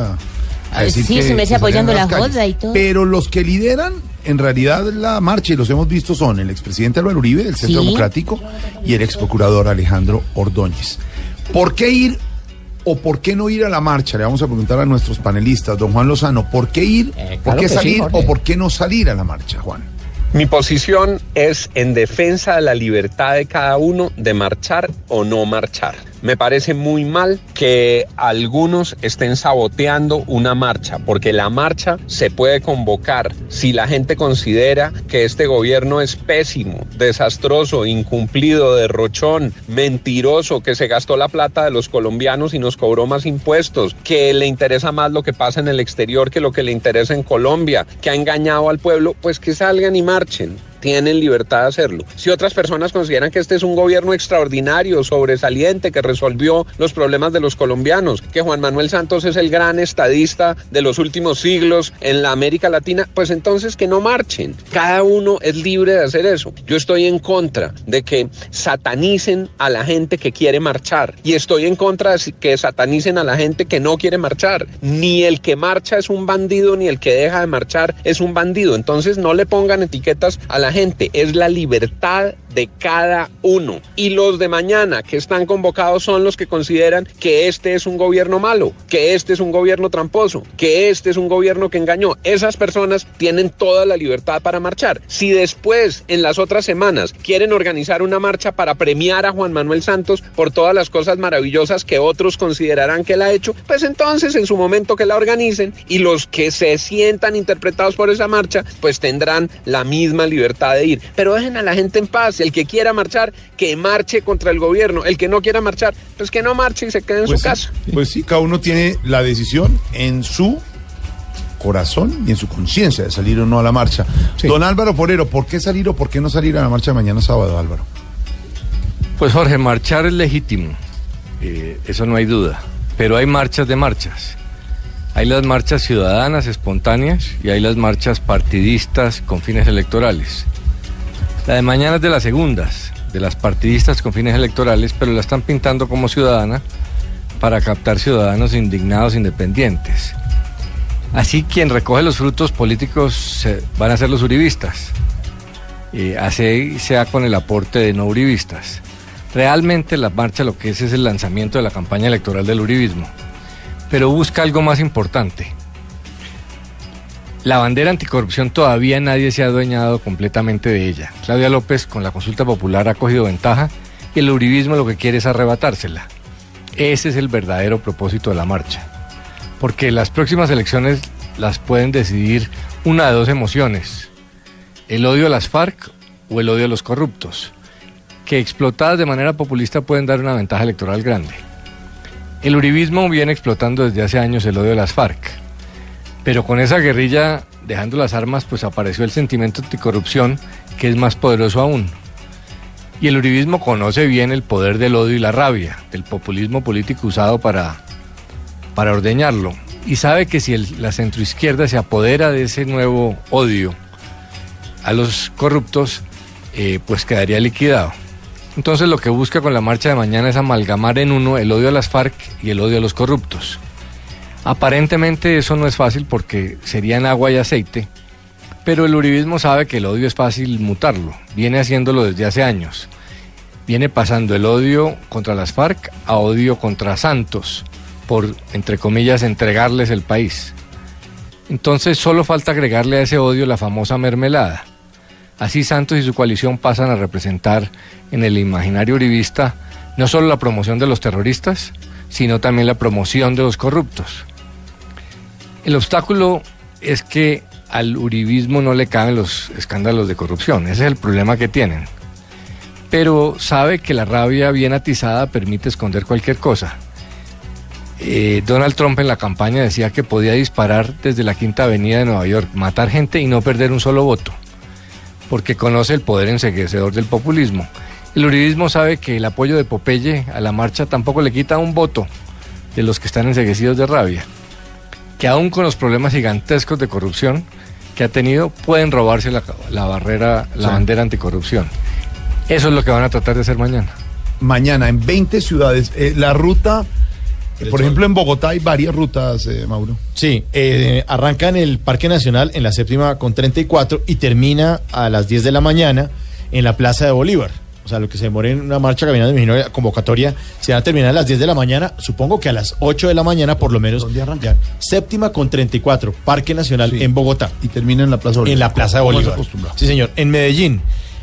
a, a decir sí, que- se me salían apoyando la calles. joda y todo. Pero los que lideran en realidad la marcha, y los hemos visto, son el expresidente Álvaro Uribe del Centro Sí. Democrático y el ex procurador Alejandro Ordóñez. ¿Por qué ir o por qué no ir a la marcha? Le vamos a preguntar a nuestros panelistas, don Juan Lozano, ¿por qué ir, por Eh, claro qué sí, salir o por qué no salir a la marcha, Juan? Mi posición es en defensa de la libertad de cada uno de marchar o no marchar. Me parece muy mal que algunos estén saboteando una marcha, porque la marcha se puede convocar si la gente considera que este gobierno es pésimo, desastroso, incumplido, derrochón, mentiroso, que se gastó la plata de los colombianos y nos cobró más impuestos, que le interesa más lo que pasa en el exterior que lo que le interesa en Colombia, que ha engañado al pueblo, pues que salgan y marchen tienen libertad de hacerlo. Si otras personas consideran que este es un gobierno extraordinario, sobresaliente, que resolvió los problemas de los colombianos, que Juan Manuel Santos es el gran estadista de los últimos siglos en la América Latina, pues entonces que no marchen. Cada uno es libre de hacer eso. Yo estoy en contra de que satanicen a la gente que quiere marchar y estoy en contra de que satanicen a la gente que no quiere marchar. Ni el que marcha es un bandido, ni el que deja de marchar es un bandido. Entonces no le pongan etiquetas a la gente, es la libertad de cada uno. Y los de mañana que están convocados son los que consideran que este es un gobierno malo, que este es un gobierno tramposo, que este es un gobierno que engañó. Esas personas tienen toda la libertad para marchar. Si después, en las otras semanas, quieren organizar una marcha para premiar a Juan Manuel Santos por todas las cosas maravillosas que otros considerarán que él ha hecho, pues entonces en su momento que la organicen y los que se sientan interpretados por esa marcha, pues tendrán la misma libertad de ir. Pero dejen a la gente en paz. El que quiera marchar, que marche contra el gobierno. El que no quiera marchar, pues que no marche y se quede en Pues su sí, casa. Pues sí, cada uno tiene la decisión en su corazón y en su conciencia de salir o no a la marcha. Don Álvaro Forero, ¿por qué salir o por qué no salir a la marcha mañana sábado, Álvaro? Pues Jorge, marchar es legítimo, eh, eso no hay duda, pero hay marchas de marchas. Hay las marchas ciudadanas, espontáneas, y hay las marchas partidistas con fines electorales. La de mañana es de las segundas, de las partidistas con fines electorales, pero la están pintando como ciudadana para captar ciudadanos indignados independientes. Así quien recoge los frutos políticos van a ser los uribistas, eh, así sea con el aporte de no uribistas. Realmente la marcha lo que es es el lanzamiento de la campaña electoral del uribismo, pero busca algo más importante. La bandera anticorrupción todavía nadie se ha adueñado completamente de ella. Claudia López con la consulta popular ha cogido ventaja y el uribismo lo que quiere es arrebatársela. Ese es el verdadero propósito de la marcha. Porque las próximas elecciones las pueden decidir una de dos emociones. El odio a las FARC o el odio a los corruptos. Que explotadas de manera populista pueden dar una ventaja electoral grande. El uribismo viene explotando desde hace años el odio a las FARC. Pero con esa guerrilla, dejando las armas, pues apareció el sentimiento anticorrupción, que es más poderoso aún. Y el uribismo conoce bien el poder del odio y la rabia, del populismo político usado para, para ordeñarlo. Y sabe que si la centroizquierda se apodera de ese nuevo odio a los corruptos, eh, pues quedaría liquidado. Entonces lo que busca con la marcha de mañana es amalgamar en uno el odio a las FARC y el odio a los corruptos. Aparentemente eso no es fácil porque serían agua y aceite, pero el uribismo sabe que el odio es fácil mutarlo, viene haciéndolo desde hace años. Viene pasando el odio contra las FARC a odio contra Santos, por, entre comillas, entregarles el país. Entonces solo falta agregarle a ese odio la famosa mermelada. Así Santos y su coalición pasan a representar en el imaginario uribista no solo la promoción de los terroristas, sino también la promoción de los corruptos. El obstáculo es que al uribismo no le caben los escándalos de corrupción, ese es el problema que tienen. Pero sabe que la rabia bien atizada permite esconder cualquier cosa. Eh, Donald Trump en la campaña decía que podía disparar desde la Quinta Avenida de Nueva York, matar gente y no perder un solo voto, porque conoce el poder enseguecedor del populismo. El uribismo sabe que el apoyo de Popeye a la marcha tampoco le quita un voto de los que están enseguecidos de rabia, que aún con los problemas gigantescos de corrupción que ha tenido, pueden robarse la, la barrera, la Sí. bandera anticorrupción. Eso es lo que van a tratar de hacer mañana. Mañana en 20 ciudades. eh, la ruta, por ejemplo, en Bogotá hay varias rutas, eh, Mauro. Sí, eh, arranca en el Parque Nacional en la séptima con 34 y termina a las 10 de la mañana en la Plaza de Bolívar. O sea, lo que se demore en una marcha caminando, imagino la convocatoria se va a terminar a las 10 de la mañana, supongo que a las 8 de la mañana por lo menos. ¿Dónde arranca? Séptima con 34, Parque Nacional en Bogotá. Y termina en la Plaza Bolívar. En la Plaza de Bolívar. Sí, señor. En Medellín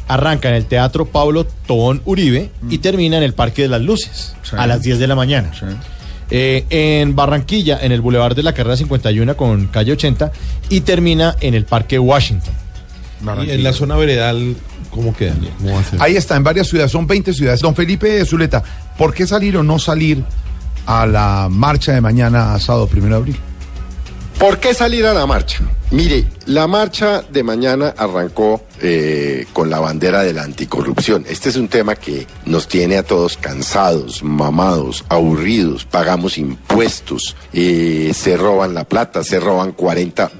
arranca en el Teatro Pablo Tobón Uribe y termina en el Parque de las Luces Mm. Sí. a las 10 de la mañana. Eh, en Barranquilla, en el Boulevard de la Carrera 51 con calle 80 y termina en el Parque Washington. Y en la zona veredal, ¿cómo queda? ¿Cómo va a ser? Ahí está, en varias ciudades, son 20 ciudades. Don Felipe Zuleta, ¿por qué salir o no salir a la marcha de mañana, sábado primero de abril? ¿Por qué salir a la marcha? Mire, la marcha de mañana arrancó eh, con la bandera de la anticorrupción. Este es un tema que nos tiene a todos cansados, mamados, aburridos, pagamos impuestos, eh, se roban la plata, se roban 40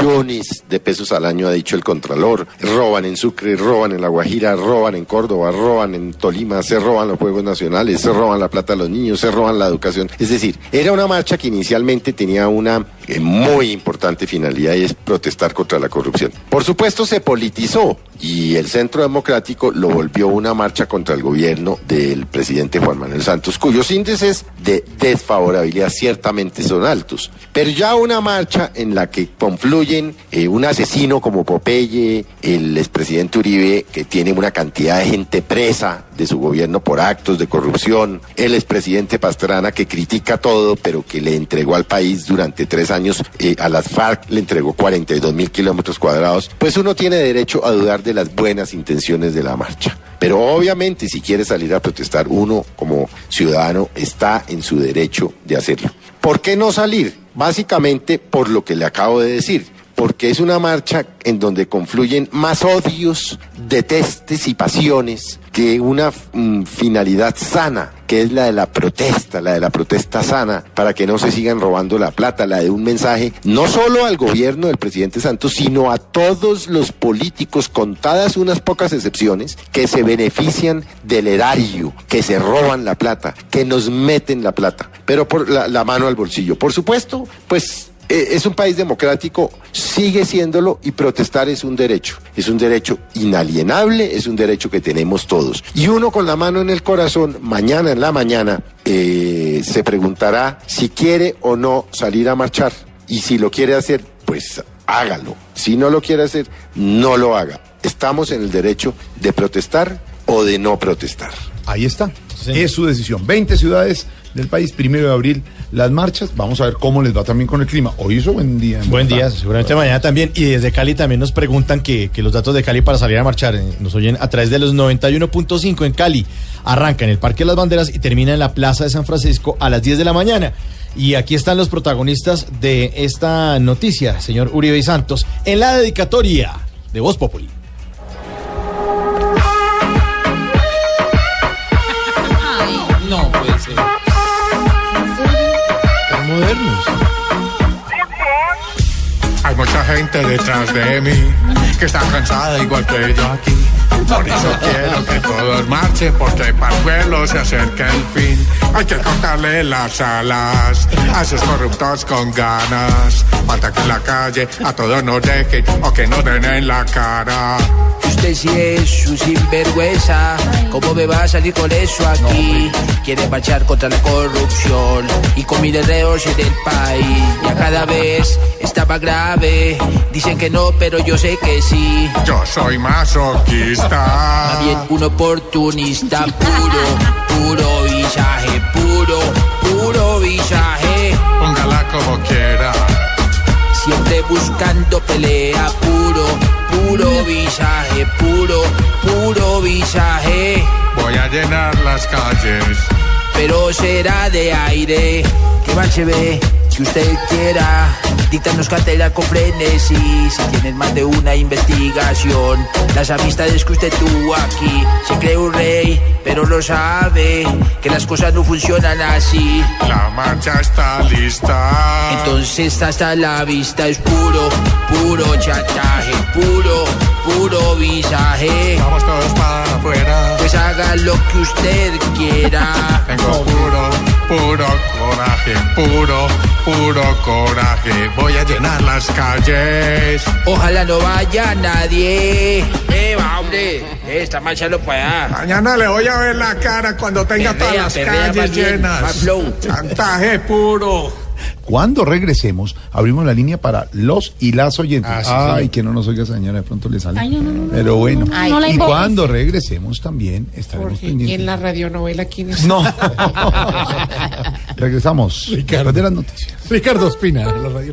billones de pesos al año, ha dicho el Contralor, roban en Sucre, roban en La Guajira, roban en Córdoba, roban en Tolima, se roban los Juegos Nacionales, se roban la plata a los niños, se roban la educación. Es decir, era una marcha que inicialmente tenía una eh, muy importante finalidad y es protestar contra la corrupción. Por supuesto se politizó y el Centro Democrático lo volvió una marcha contra el gobierno del presidente Juan Manuel Santos, cuyos índices de desfavorabilidad ciertamente son altos. Pero ya una marcha en la que eh, un asesino como Popeye, el expresidente Uribe, que tiene una cantidad de gente presa de su gobierno por actos de corrupción, el expresidente Pastrana que critica todo, pero que le entregó al país durante tres años eh, a las FARC, le entregó 42 mil kilómetros cuadrados, pues uno tiene derecho a dudar de las buenas intenciones de la marcha. Pero obviamente si quiere salir a protestar, uno como ciudadano está en su derecho de hacerlo. ¿Por qué no salir? Básicamente por lo que le acabo de decir porque es una marcha en donde confluyen más odios, detestes y pasiones que una mm, finalidad sana, que es la de la protesta, la de la protesta sana, para que no se sigan robando la plata, la de un mensaje no solo al gobierno del presidente Santos, sino a todos los políticos, contadas unas pocas excepciones, que se benefician del erario, que se roban la plata, que nos meten la plata, pero por la, mano al bolsillo. Por supuesto, pues es un país democrático, sigue siéndolo y protestar es un derecho. Es un derecho inalienable, es un derecho que tenemos todos. Y uno con la mano en el corazón, mañana en la mañana, eh, se preguntará si quiere o no salir a marchar. Y si lo quiere hacer, pues hágalo. Si no lo quiere hacer, no lo haga. Estamos en el derecho de protestar o de no protestar. Ahí está. Es su decisión. 20 ciudades del país, primero de abril, las marchas. Vamos a ver cómo les va también con el clima. Hoy hizo buen día. en Buen día, seguramente mañana también. Y desde Cali también nos preguntan que, que los datos de Cali para salir a marchar eh, nos oyen a través de los 91.5 en Cali. Arranca en el Parque de las Banderas y termina en la Plaza de San Francisco a las 10 de la mañana. Y aquí están los protagonistas de esta noticia, señor Uribe y Santos, en la dedicatoria de Voz Populi. Gente detrás de mí que está cansada igual que yo aquí. Por eso quiero que todos marchen porque para el vuelo se acerca el fin. Hay que cortarle las alas a esos corruptos con ganas. Falta que en la calle a todos nos dejen o que nos den en la cara. Usted sí es un sinvergüenza. ¿Cómo me va a salir con eso aquí? Quiere marchar contra la corrupción y con mil enredos en el país. Ya cada vez está más grave. Dicen que no, pero yo sé que sí. Yo soy masoquista. Más bien un oportunista puro, puro visaje, puro, puro visaje. Póngala como quiera. Siempre buscando pelea, puro, puro visaje, puro, puro visaje. Voy a llenar las calles. Pero será de aire, que mal se ve, que usted quiera. Dictarnos cátedra con frenesí, si tienen más de una investigación. Las amistades que usted tuvo aquí, se cree un rey, pero lo sabe, que las cosas no funcionan así. La marcha está lista. Entonces hasta la vista es puro, puro chantaje, puro, puro visaje. Vamos todos para afuera. Pues haga lo que usted quiera. Tengo puro, puro coraje, puro, puro coraje. Voy a llenar las calles. Ojalá no vaya nadie. Eh, va, hombre. Esta marcha no pueda. Mañana le voy a ver la cara cuando tenga todas las perrea calles llenas. Chantaje puro. Cuando regresemos, abrimos la línea para los y las oyentes. Ah, sí, Ay, señor. que no nos oiga, señora, de pronto le sale. Ay, no, no, no, Pero bueno. Ay, y cuando regresemos también estaremos Jorge, ¿y pendientes. en la radionovela quién es? No. Regresamos. Después de las noticias. Ricardo Espina, de la radio.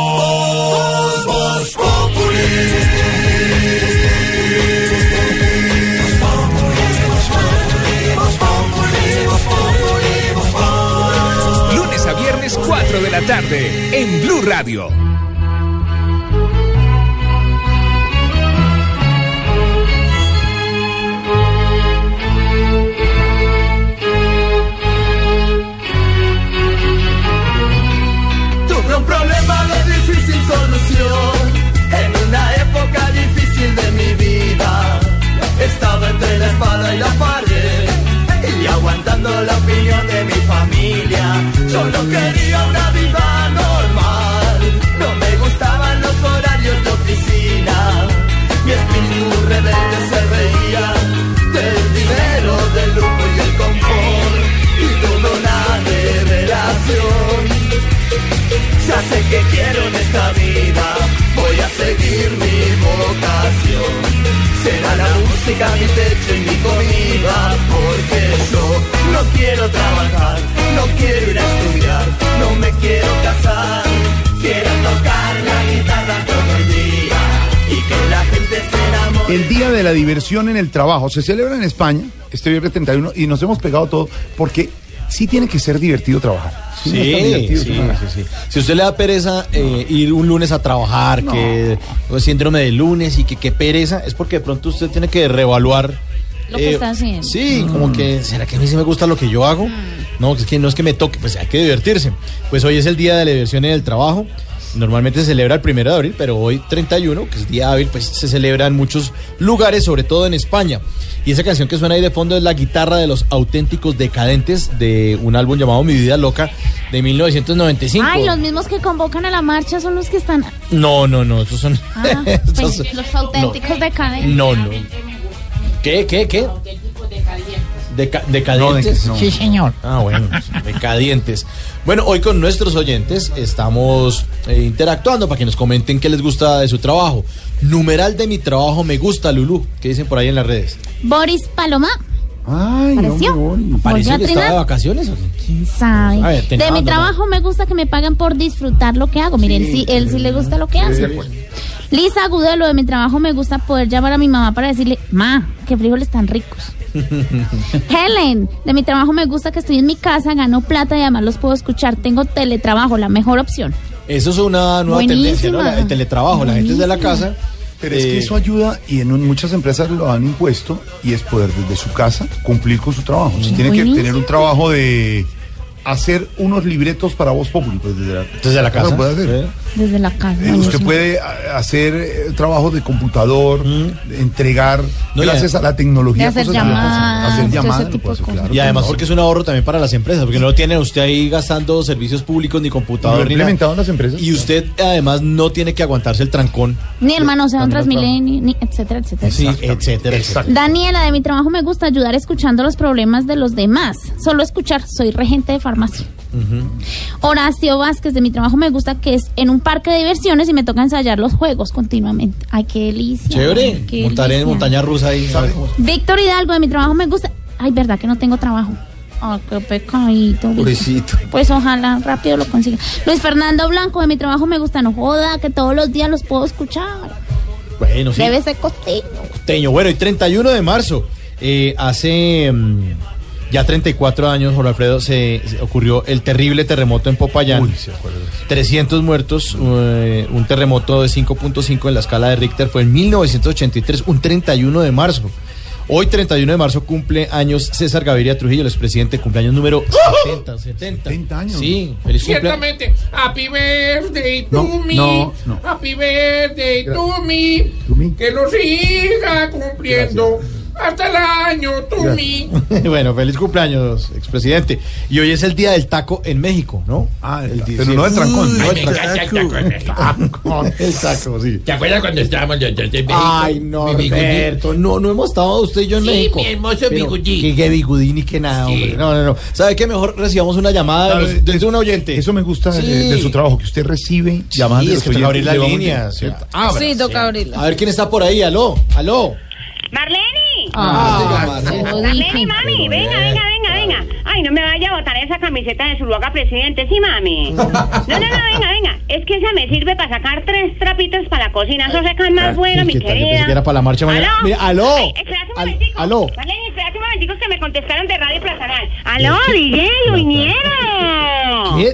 4 de la tarde en Blue Radio. Tuve un problema de difícil solución en una época difícil de mi vida. Estaba entre la espada y la pared aguantando la opinión de mi familia. Solo quería una vida normal. No me gustaban los horarios de oficina. Mi espíritu rebelde se reía del dinero, del lujo y el confort y tuve una revelación. Ya sé que quiero en esta vida, seguir mi vocación. Será la música mi techo y mi comida, porque yo no quiero trabajar, no quiero ir a estudiar, no me quiero casar. Quiero tocar la guitarra todo el día y que la gente se enamore. El Día de la Diversión en el Trabajo se celebra en España este viernes 31 y nos hemos pegado todo porque sí tiene que ser divertido trabajar. Si no Sí, sí, divertido, sí, trabajar. sí. Si usted le da pereza eh, ir un lunes a trabajar, que o síndrome de lunes y que qué pereza, es porque de pronto usted tiene que reevaluar. Lo que está haciendo. Sí, como que, ¿será que a mí sí me gusta lo que yo hago? No, es que no es que me toque, pues hay que divertirse. Pues hoy es el día de la diversión en el trabajo. Normalmente se celebra el primero de abril, pero hoy 31, que es día hábil, pues se celebra en muchos lugares, sobre todo en España. Y esa canción que suena ahí de fondo es la guitarra de los auténticos decadentes de un álbum llamado Mi Vida Loca de 1995. Ay, los mismos que convocan a la marcha son los que están. No, no, no, esos son. Ah, pues, los auténticos decadentes. no, no. ¿Qué, qué, qué? Deca- decadientes. No, de- no. Sí, señor. Ah, bueno, decadientes. Bueno, hoy con nuestros oyentes estamos eh, interactuando para que nos comenten qué les gusta de su trabajo. Numeral de mi trabajo me gusta, Lulú. ¿Qué dicen por ahí en las redes? Boris Paloma. Ay, ¿Apareció? ¿Volvió ¿Pareció a que estaba de vacaciones o qué? ¿Quién sabe? A ver, de mi trabajo me gusta que me paguen por disfrutar lo que hago. Mire, él sí, él sí le gusta lo que hace. Lisa Agudelo, de mi trabajo me gusta poder llamar a mi mamá para decirle, ma, qué frijoles tan ricos. Helen, de mi trabajo me gusta que estoy en mi casa, gano plata y además los puedo escuchar. Tengo teletrabajo, la mejor opción. Eso es una nueva Buenísima. tendencia, ¿no? La- el teletrabajo. La gente es de la casa Pero es que Eh, eso ayuda y en un- muchas empresas lo han impuesto y es poder desde su casa cumplir con su trabajo. Si tiene que tener un trabajo de hacer unos libretos para Voz Populi, pues desde la, Desde la casa. puede hacer. Desde la casa. Eh. Usted puede a- hacer eh, trabajo de computador, de entregar, No, gracias ya. a la tecnología. De hacer cosas llamadas, hacer llamadas, ese tipo de claro. Y además porque es un ahorro también para las empresas, porque no lo tiene usted ahí gastando servicios públicos ni computador Lo ni implementado nada. en las empresas. Y usted además no tiene que aguantarse el trancón. Ni hermano sea un También lo Transmilenio, ni etcétera, etcétera. Sí, etcétera, etcétera. Daniela, de mi trabajo me gusta ayudar escuchando los problemas de los demás. Solo escuchar, soy regente de farmacia. Horacio Vázquez, de mi trabajo me gusta que es en un parque de diversiones y me toca ensayar los juegos continuamente. Ay, qué delicia. Chévere. Qué Montar en montaña rusa ahí. Víctor Hidalgo, de mi trabajo me gusta. Ay, verdad que no tengo trabajo. Ay, qué pecadito. Pobrecito. Pues ojalá rápido lo consiga. Luis Fernando Blanco, de mi trabajo me gusta. No joda, que todos los días los puedo escuchar. Bueno, sí. Debe ser costeño. Teño. Bueno, y 31 de marzo, eh, hace mm, ya 34 años, Jorge Alfredo, se, se ocurrió el terrible terremoto en Popayán. Uy, se acuerda. 300 muertos, eh, un terremoto de 5.5 en la escala de Richter fue en 1983, un 31 de marzo. Hoy, 31 de marzo, cumple años César Gaviria Trujillo, el expresidente, cumpleaños número 70. 70, 70 años. Sí, feliz cumpleaños. Ciertamente, happy birthday to No, me. no, no. Happy birthday to me. To me. Que lo siga cumpliendo hasta el año to me. bueno, feliz cumpleaños, expresidente. Y hoy es el día del taco en México, ¿no? Ah, El pero sí. no del trancón. No no del del trancón. El taco, sí. ¿Te acuerdas cuando estábamos en México? Ay, no. Alberto, no, no hemos estado usted y yo en Sí, México. mi hermoso Pero, bigudín. Que, que bigudín y que nada, Sí. hombre. No, no, no. ¿Sabe qué? Mejor recibamos una llamada de, un oyente. Eso me gusta de- Sí. de, su trabajo, que usted recibe llamadas de los oyentes, abrir las líneas. ¿cierto? Abra. Sí, toca abrirla. A ver quién está por ahí. Aló, aló. Ah, Marleni, mami, venga, venga, venga, venga. Ay, no me vaya a botar esa camiseta de Zuluaga presidente, sí, mami. No, no, no, venga, venga. Es que esa me sirve para sacar tres trapitos para la cocina. Eso seca más bueno, mi ¿Qué querida. que era para la marcha mañana. ¿Aló? Mira, aló. Ay, espérate un momentico. aló. Espérate un momentico que me contestaron de Radio Platanal. Aló, DJ Uñero. ¿Qué?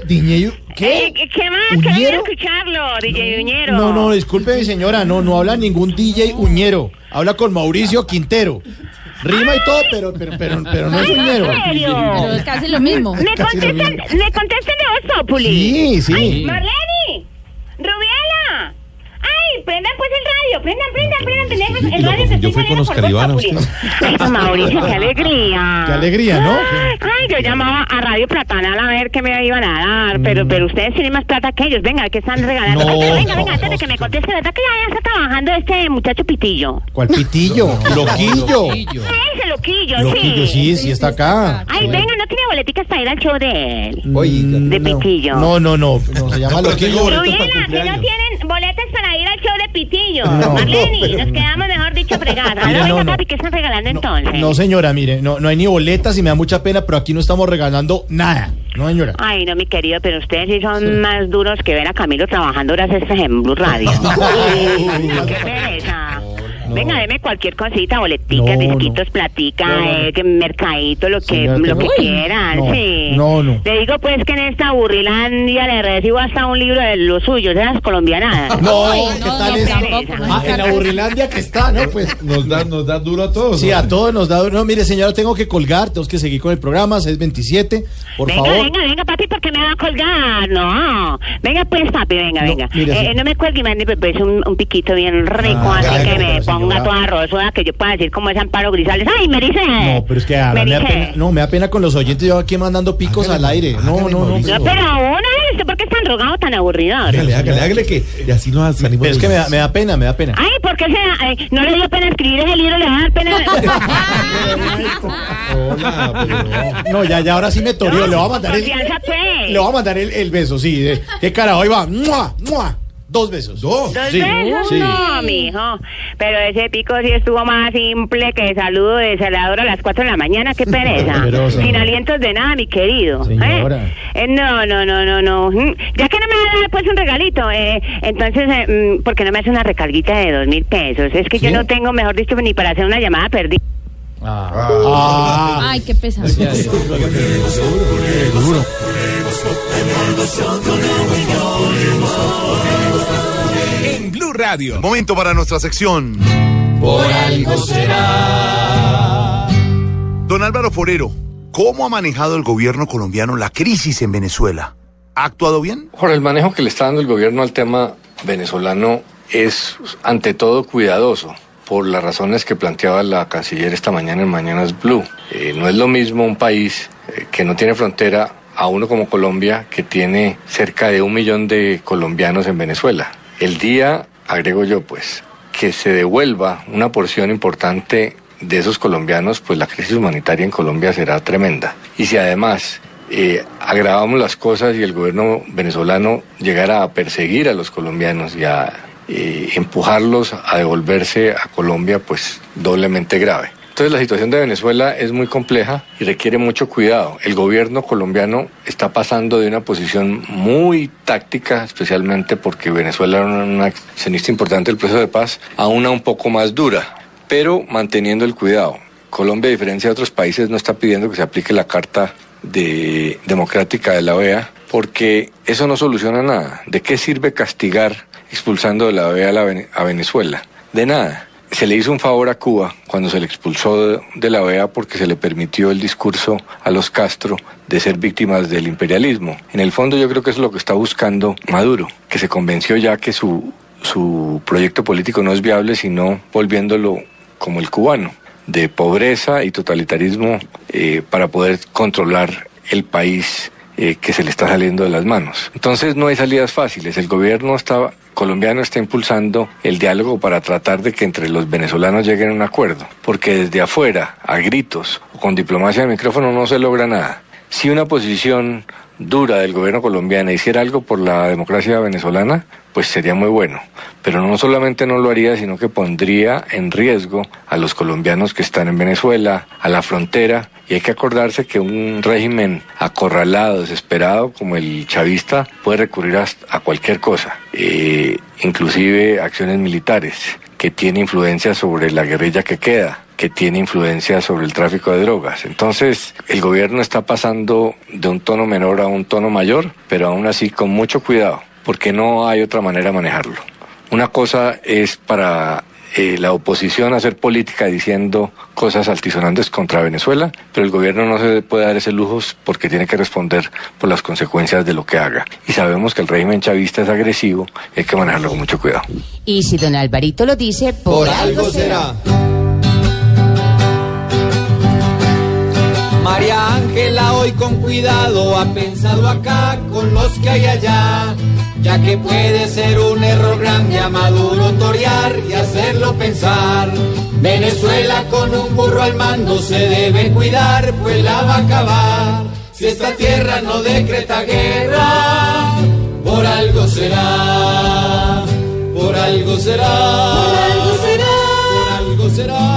¿Qué? Eh, ¿Qué más? Quería ¿Uñero? escucharlo, DJ Uñero. No, no, disculpe, mi señora. No, no habla ningún DJ Uñero. Habla con Mauricio Quintero. Rima y todo, pero, pero, pero, pero no es Uñero. ¿En serio? Pero es casi lo mismo. Casi lo contestan, mismo. me contestan de Voz Populi. Sí, sí. Ay, Marleni, Rubiela. Pues el radio, prendan, prendan, prendan, prendan el radio que confundió estoy fue con Populi. usted. Ay, Mauricio, qué alegría. Qué alegría, ¿no? Ay, yo llamaba a Radio Platanal a ver qué me iban a dar, pero, pero ustedes tienen más plata que ellos. Venga, ¿qué están regalando? No. Ay, pero venga, venga, antes de que me conteste, ¿verdad que ya, ya está trabajando este muchacho Pitillo? ¿Cuál pitillo? Loquillo. Ese loquillo, Loquillo, sí, sí está acá. Ay, venga, no tiene boleticas para ir al show de él. Oiga. De Pitillo. No, no, no. No, se llama Loquillo. Rubiela, que no tienen boletas para ir al show de Pitillo. No. Marleni, nos quedamos mejor dicho fregadas. Mire, Ahora no, venga, no. papi, ¿qué están regalando entonces? No, señora, mire, no, no hay ni boletas y me da mucha pena, pero aquí no estamos regalando nada. No, señora. Ay, no, mi querido, pero ustedes sí son más duros que ver a Camilo trabajando horas extras en Blue Radio. Qué pereza. Venga, deme cualquier cosita, boleticas, No, disquitos, platica, No, no. eh, que mercadito, lo que, Señora, lo que Uy, quieran, no, sí. no, no. Le digo pues que en esta burrilandia le recibo hasta un libro de los suyos, de las colombianadas. No, ¿qué tal es? pereza. Ah, en la burrilandia que está, ¿no? Pues Nos da, nos da duro a todos. sí, ¿no? a todos nos da. No, mire, señora, tengo que colgar, tenemos que seguir con el programa, 627, por venga, favor. venga, venga, papi, ¿por qué me va a colgar? No. Venga, pues, papi, venga, No, venga. mire, Eh, sí. no me cuelgue mande pues, un, un piquito bien rico, Ah, así ya, que me ponga señora. toda rosuda, que yo pueda decir como es Amparo Grisales. ¡Ay, me dice! No, pero es que ahora me da pena, no, me da pena con los oyentes, yo aquí mandando picos al aire. No, no, no. No, pero- una vez, ¿por qué es tan rogado, tan aburridor? Hágale, hágale, hágale que y así nos salimos. Pero es que me da, me da pena, me da pena. Ay, ¿por qué se da- ay, no le dio pena escribir ese libro? Le va a dar pena. Hola, pero No, ya, ya, ahora sí me torió. No, le voy a mandar el, pues. le voy a mandar el, el beso, sí. de- ¿Qué carajo? Ahí va. ¡Mua! ¡Mua! Dos besos. Dos. ¿Dos Sí, besos? sí. No, mijo. Pero ese pico sí estuvo más simple que saludo de celador a las 4 de la mañana. ¡Qué pereza! Pero, Sin alientos de nada, mi querido. ¿eh? Señora. Eh, no, no, no, no, no. Mm, Ya que no me va a dar pues un regalito, eh, entonces, eh, mm, ¿por qué no me hace una recarguita de dos mil pesos? Es que yo no tengo, mejor dicho, ni para hacer una llamada perdida. Ay, qué pesado. En Blue Radio. Momento para nuestra sección. Por algo será. Don Álvaro Forero, ¿cómo ha manejado el gobierno colombiano la crisis en Venezuela? ¿Ha actuado bien? Jorge, el manejo que le está dando el gobierno al tema venezolano es ante todo cuidadoso por las razones que planteaba la canciller esta mañana en Mañanas Blue. Eh, no es lo mismo un país eh, que no tiene frontera a uno como Colombia que tiene cerca de un millón de colombianos en Venezuela. El día, agrego yo pues, que se devuelva una porción importante de esos colombianos, pues la crisis humanitaria en Colombia será tremenda. Y si además eh, agravamos las cosas y el gobierno venezolano llegara a perseguir a los colombianos y a eh, empujarlos a devolverse a Colombia, pues doblemente grave. Entonces la situación de Venezuela es muy compleja y requiere mucho cuidado. El gobierno colombiano está pasando de una posición muy táctica, especialmente porque Venezuela era una accionista importante del proceso de paz, a una un poco más dura, pero manteniendo el cuidado. Colombia, a diferencia de otros países, no está pidiendo que se aplique la Carta de democrática de la OEA, porque eso no soluciona nada. ¿De qué sirve castigar expulsando de la OEA a, la Vene- a Venezuela? De nada. Se le hizo un favor a Cuba cuando se le expulsó de- la OEA porque se le permitió el discurso a los Castro de ser víctimas del imperialismo. En el fondo yo creo que eso es lo que está buscando Maduro, que se convenció ya que su, su proyecto político no es viable sino volviéndolo como el cubano, de pobreza y totalitarismo eh, para poder controlar el país eh, que se le está saliendo de las manos. Entonces no hay salidas fáciles. El gobierno está, colombiano está impulsando el diálogo para tratar de que entre los venezolanos lleguen a un acuerdo, porque desde afuera, a gritos o con diplomacia de micrófono no se logra nada. Si una posición dura del gobierno colombiano hiciera algo por la democracia venezolana, pues sería muy bueno. Pero no solamente no lo haría, sino que pondría en riesgo a los colombianos que están en Venezuela, a la frontera, y hay que acordarse que un régimen acorralado, desesperado como el chavista puede recurrir a, cualquier cosa, eh, inclusive acciones militares, que tiene influencia sobre la guerrilla que queda que tiene influencia sobre el tráfico de drogas. Entonces, el gobierno está pasando de un tono menor a un tono mayor, pero aún así con mucho cuidado, porque no hay otra manera de manejarlo. Una cosa es para eh, la oposición hacer política diciendo cosas altisonantes contra Venezuela, pero el gobierno no se puede dar ese lujo porque tiene que responder por las consecuencias de lo que haga. Y sabemos que el régimen chavista es agresivo y hay que manejarlo con mucho cuidado. Y si don Alvarito lo dice, por, algo será. María Ángela hoy con cuidado ha pensado acá con los que hay allá, ya que puede ser un error grande a Maduro torear y hacerlo pensar. Venezuela con un burro al mando se debe cuidar, pues la va a acabar. Si esta tierra no decreta guerra, por algo será, por algo será, por algo será, por algo será,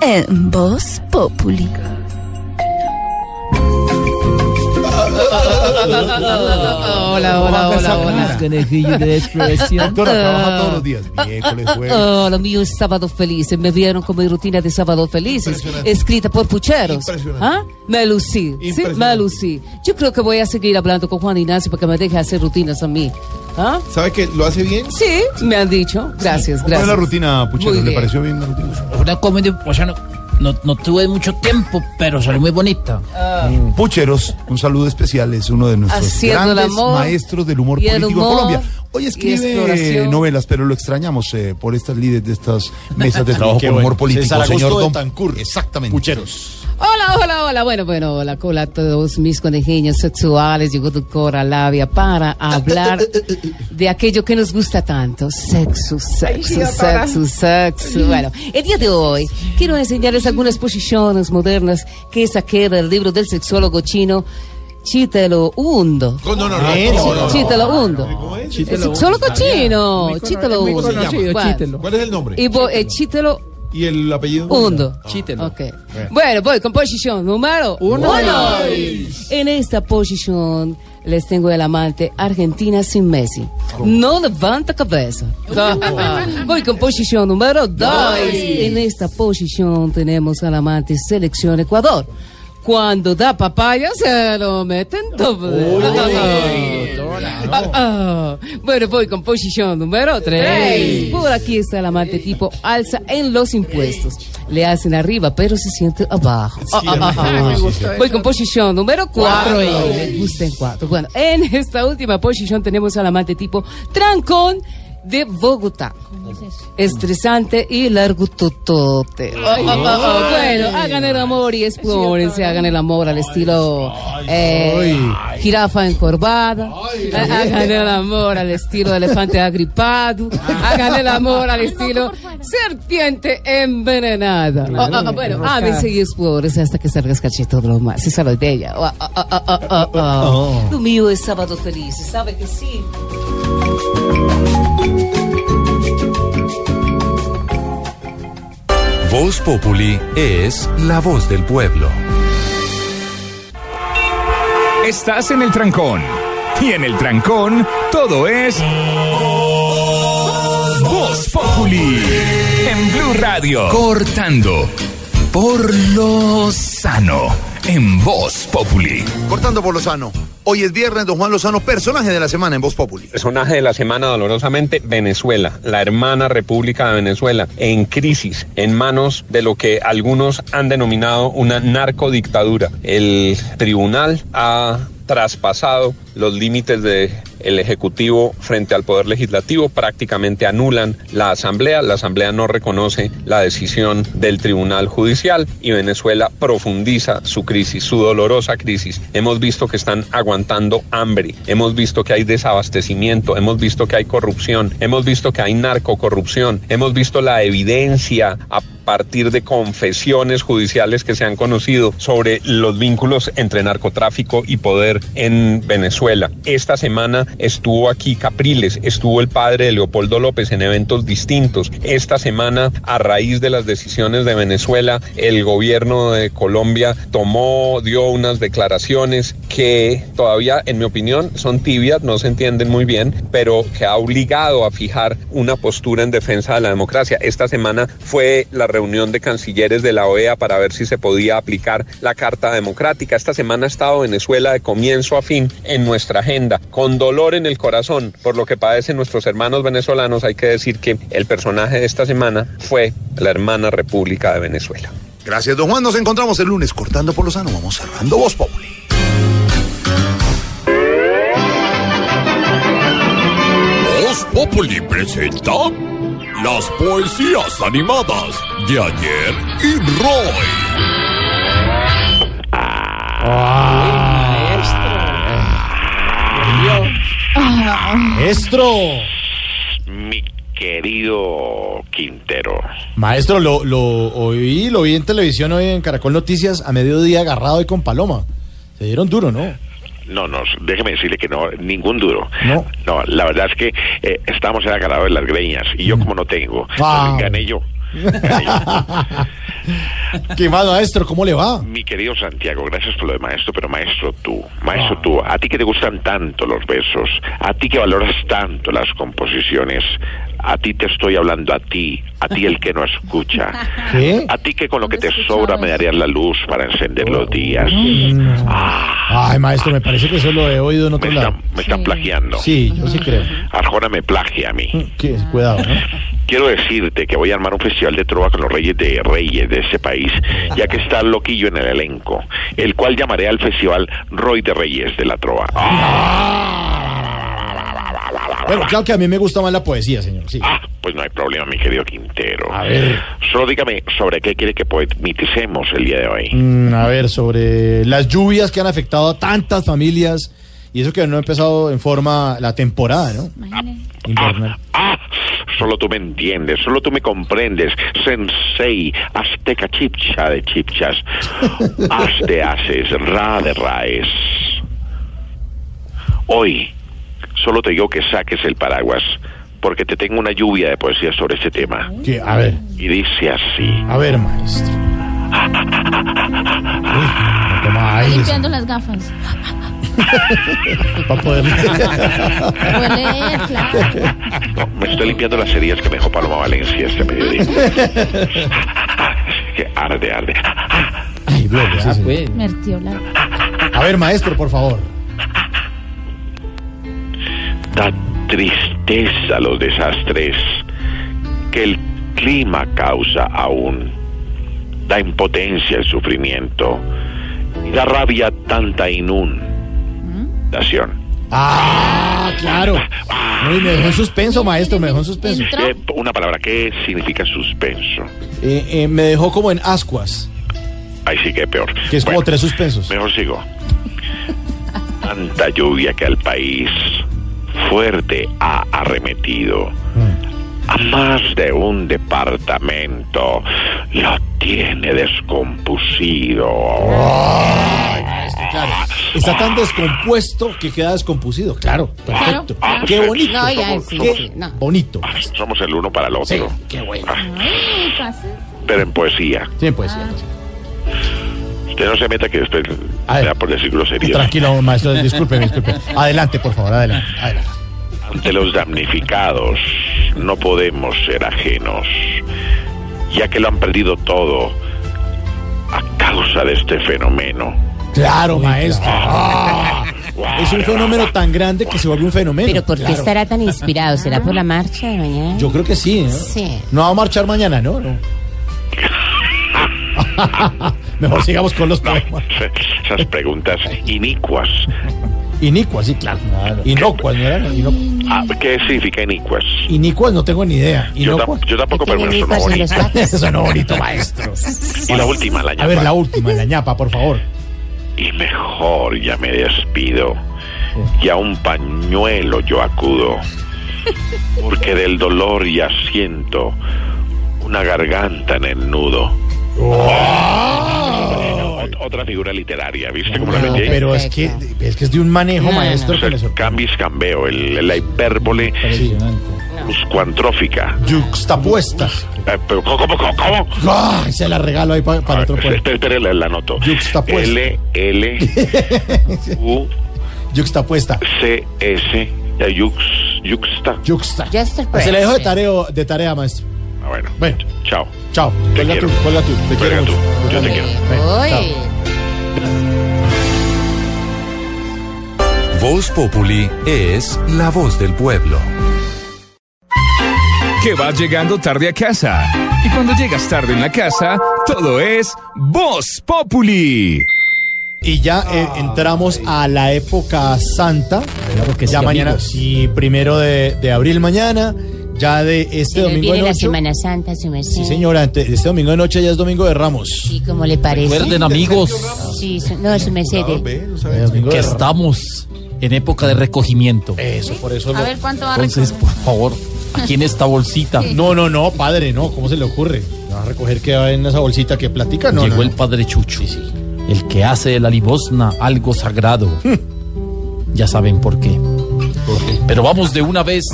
En Voz Populi. Hola, hola, hola, hola. Conejillo de expresión. Doctora, trabaja todos los días. Miércoles, jueves. Oh, lo mío es Sábado Felices. Me vieron como mi rutina de Sábado Felices, escrita por pucheros. Impresionante. ¿Ah? Me lucí. Sí, me lucí. Yo creo que voy a seguir hablando con Juan Ignacio para que me deje hacer rutinas a mí. ¿Ah? ¿Sabe que lo hace bien? Sí, me han dicho. Gracias, ¿Cómo es gracias. la rutina, Puchero? ¿Le pareció bien la rutina? Una comedia, o sea, no, no, tuve mucho tiempo, pero salió muy bonita. Mm, Pucheros, un saludo especial, es uno de nuestros Haciendo grandes amor maestros del humor político humor en Colombia. Hoy escribe novelas, pero lo extrañamos eh, por estas líderes de estas mesas de trabajo con humor político. Señor Don. Exactamente. Pucheros. Hola, hola, hola. Bueno, bueno, hola, hola a todos mis conejillos sexuales. Llegó doctor Labia para hablar de aquello que nos gusta tanto. Sexo, sexo, sexo, sexo. Bueno, el día de hoy quiero enseñarles algunas posiciones modernas que saqué del libro del sexólogo chino. Chitelo Hundo. No, no, no, no, no, no. Chitelo El sexólogo Hundo. chino. Chitelo. Chitelo. ¿Cuál es el nombre? Eh, Chitelo ¿Y el apellido? Hundo. Chítelo. Ok. Bueno, voy con posición número uno. En esta posición les tengo el amante Argentina sin Messi. No levanta cabeza. voy con posición número dos. En esta posición tenemos al amante selección Ecuador. Cuando da papaya se lo meten doble. Ah, ah. Bueno, voy con posición número 3. Tres. Por aquí está el amante tipo alza en los impuestos. Le hacen arriba, pero se siente abajo. Ah, Voy con posición número 4. Cuatro. Me gusta en 4. Bueno, en esta última posición tenemos al amante tipo trancón de Bogotá. Estresante y largo totote. Bueno, hagan el amor y explórense, hagan el amor al estilo eh, jirafa encorvada, Ah, hagan el amor al estilo elefante agripado, hagan el amor al estilo serpiente envenenada. Ah, ah, ah, bueno, ámense y explórense hasta que salgas cachito de lo más. Esa es de ella. Ah. Lo mío es sábado feliz, ¿sabe que sí? Voz Populi es la voz del pueblo. Estás en el trancón. Y en el trancón, todo es. Voz Populi. En Blue Radio. Cortando. Por lo sano. En Voz Populi. Cortando por Lozano. Hoy es viernes, don Juan Lozano, personaje de la semana en Voz Populi. Personaje de la semana dolorosamente, Venezuela, la hermana República de Venezuela, en crisis, en manos de lo que algunos han denominado una narcodictadura. El tribunal ha traspasado los límites del Ejecutivo frente al Poder Legislativo, prácticamente anulan la Asamblea, la Asamblea no reconoce la decisión del Tribunal Judicial y Venezuela profundiza su crisis, su dolorosa crisis. Hemos visto que están aguantando hambre, hemos visto que hay desabastecimiento, hemos visto que hay corrupción, hemos visto que hay narcocorrupción, hemos visto la evidencia a partir de confesiones judiciales que se han conocido sobre los vínculos entre narcotráfico y poder en Venezuela. Esta semana estuvo aquí Capriles, estuvo el padre de Leopoldo López en eventos distintos. Esta semana, a raíz de las decisiones de Venezuela, el gobierno de Colombia tomó, dio unas declaraciones que todavía, en mi opinión, son tibias, no se entienden muy bien, pero que ha obligado a fijar una postura en defensa de la democracia. Esta semana fue la reunión de cancilleres de la OEA para ver si se podía aplicar la Carta Democrática. Esta semana ha estado Venezuela de comienzo a fin en nuestra agenda, con dolor en el corazón por lo que padecen nuestros hermanos venezolanos. Hay que decir que el personaje de esta semana fue la hermana República de Venezuela. Gracias, don Juan. Nos encontramos el lunes cortando por Lozano. Vamos cerrando Voz Populi. Voz Populi presenta las poesías animadas de ayer y Roy. Maestro. Mi querido Quintero. Maestro, lo, lo oí, lo vi en televisión hoy en Caracol Noticias a mediodía agarrado ahí con Paloma. Se dieron duro, ¿no? No, no, déjeme decirle que no, ningún duro. No. No, la verdad es que eh, estamos en agarrado de las greñas y yo como no tengo, Ah. entonces gané yo. ¿Qué más, maestro? ¿Cómo le va? Mi querido Santiago, gracias por lo de maestro, pero maestro tú, maestro tú, a ti que te gustan tanto los versos, a ti que valoras tanto las composiciones, a ti te estoy hablando a ti, a ti el que no escucha, ¿Qué? a ti que con lo que te sobra me darías la luz para encender los días. Ay, maestro, me parece que eso lo he oído en otro lado. Me están plagiando. Sí, yo sí creo. Arjona me plagia a mí. ¿Qué? Cuidado, ¿no? Quiero decirte que voy a armar un festival de trova con los reyes de reyes de ese país, ya que está Loquillo en el elenco, el cual llamaré al festival Roy de Reyes de la Trova. Bueno, claro que a mí me gusta más la poesía, señor. Sí. Ah, pues no hay problema, mi querido Quintero. A ver. Solo dígame sobre qué quiere que poeticemos el día de hoy. Mm, a ver, sobre las lluvias que han afectado a tantas familias. Y eso que no ha empezado en forma la temporada, ¿no? Invernal. Ah, solo tú me entiendes, solo tú me comprendes. Sensei, azteca chipcha de chipchas. As de haces, ra de raes. Hoy, solo te digo que saques el paraguas, porque te tengo una lluvia de poesía sobre este tema. ¿Qué? A ver, Y dice así. a ver, maestro. Uy, toma aire Limpiando las gafas. para poder Huele, claro. No, me estoy limpiando las heridas que me dejó Paloma Valencia este mediodía. que arde, arde. Ay, Gloria, sí. Mertiola. A ver, maestro, por favor. Da tristeza los desastres que el clima causa aún. Da impotencia el sufrimiento. Y da rabia tanta inundación. Ah, claro. Uy, me dejó en suspenso, maestro, me dejó en suspenso. Eh, una palabra, ¿qué significa suspenso? Eh, eh, me dejó como en ascuas, Ahí sí que peor. que es como tres suspensos. Mejor sigo. Tanta lluvia que al país fuerte ha arremetido. A más de un departamento lo tiene descompusido. Claro. Está tan descompuesto que queda descompusido. Claro, perfecto. Claro. Qué bonito. No, ya, sí, Qué sí, no. bonito. Somos el uno para el otro. qué bueno. Ay. Pero en poesía. Sí, pues sí. Usted no se meta que después A sea por decir groserías. Tranquilo, maestro, disculpe, disculpe. Adelante, por favor, adelante. adelante. Ante los damnificados no podemos ser ajenos, ya que lo han perdido todo a causa de este fenómeno. Claro, maestro. Ah, es un fenómeno tan grande que se vuelve un fenómeno. Pero ¿por qué Claro. estará tan inspirado? ¿Será por la marcha de mañana? Yo creo que sí, ¿no? Sí. No va a marchar mañana, ¿no? No. Mejor sigamos con los poemas. Esas preguntas inicuas. Inicuas, sí, claro. Inocuas, ¿no eran? Ah, ¿Qué significa inicuas? Inicuas no tengo ni idea. Yo, Inocuas. yo tampoco, pero me sonó bonito. Eso sonó bonito, maestro. Y la última, la A ver, ñapa. la última, la ñapa, por favor. Y mejor ya me despido. Y a un pañuelo yo acudo. Porque del dolor ya siento una garganta en el nudo. Ot- Otra figura literaria, ¿viste cómo la No, metí? pero es que, es que es de un manejo, maestro, O sea, cambis cambeo, el- la hipérbole pluscuantrófica. Yuxtapuesta. Eh, ¿Cómo? ¿Cómo? ¿Cómo? cómo? Ay, se la regalo ahí pa- para otro Espera, poeta. espera, espera, la, la anoto. Yuxtapuesta. L, L, U, Yuxtapuesta. C, S, ya, yux, yuxta. Yuxta. Se le dejo de tarea, de tarea, maestro. Ah, bueno. Bueno. Chao. Chao. Te Cuelga quiero. tú, cuelga tú. Te Cuelga quiero tú. mucho. Yo te quiero. Ven. Voz Populi es la voz del pueblo. Que vas llegando tarde a casa. Y cuando llegas tarde en la casa, todo es Voz Populi. Y ya eh, entramos a la época santa. que ya sí, mañana, amigos. sí, primero de, de abril mañana. Ya de este Se domingo de viene la. Semana Santa, su merced. Sí, señora, este domingo de noche ya es domingo de Ramos. Sí, ¿cómo le parece? Recuerden, amigos, Sí, su- no, su merced. Domingo que estamos en época de recogimiento. Eso, por eso A lo- ver cuánto va a Entonces, por favor, aquí en esta bolsita No, no, no, padre, no. ¿Cómo se le ocurre? ¿Va a recoger que va en esa bolsita que platica? No, llegó no, el padre Chucho, el que hace de la limosna algo sagrado. ya saben por qué. Pero vamos de una vez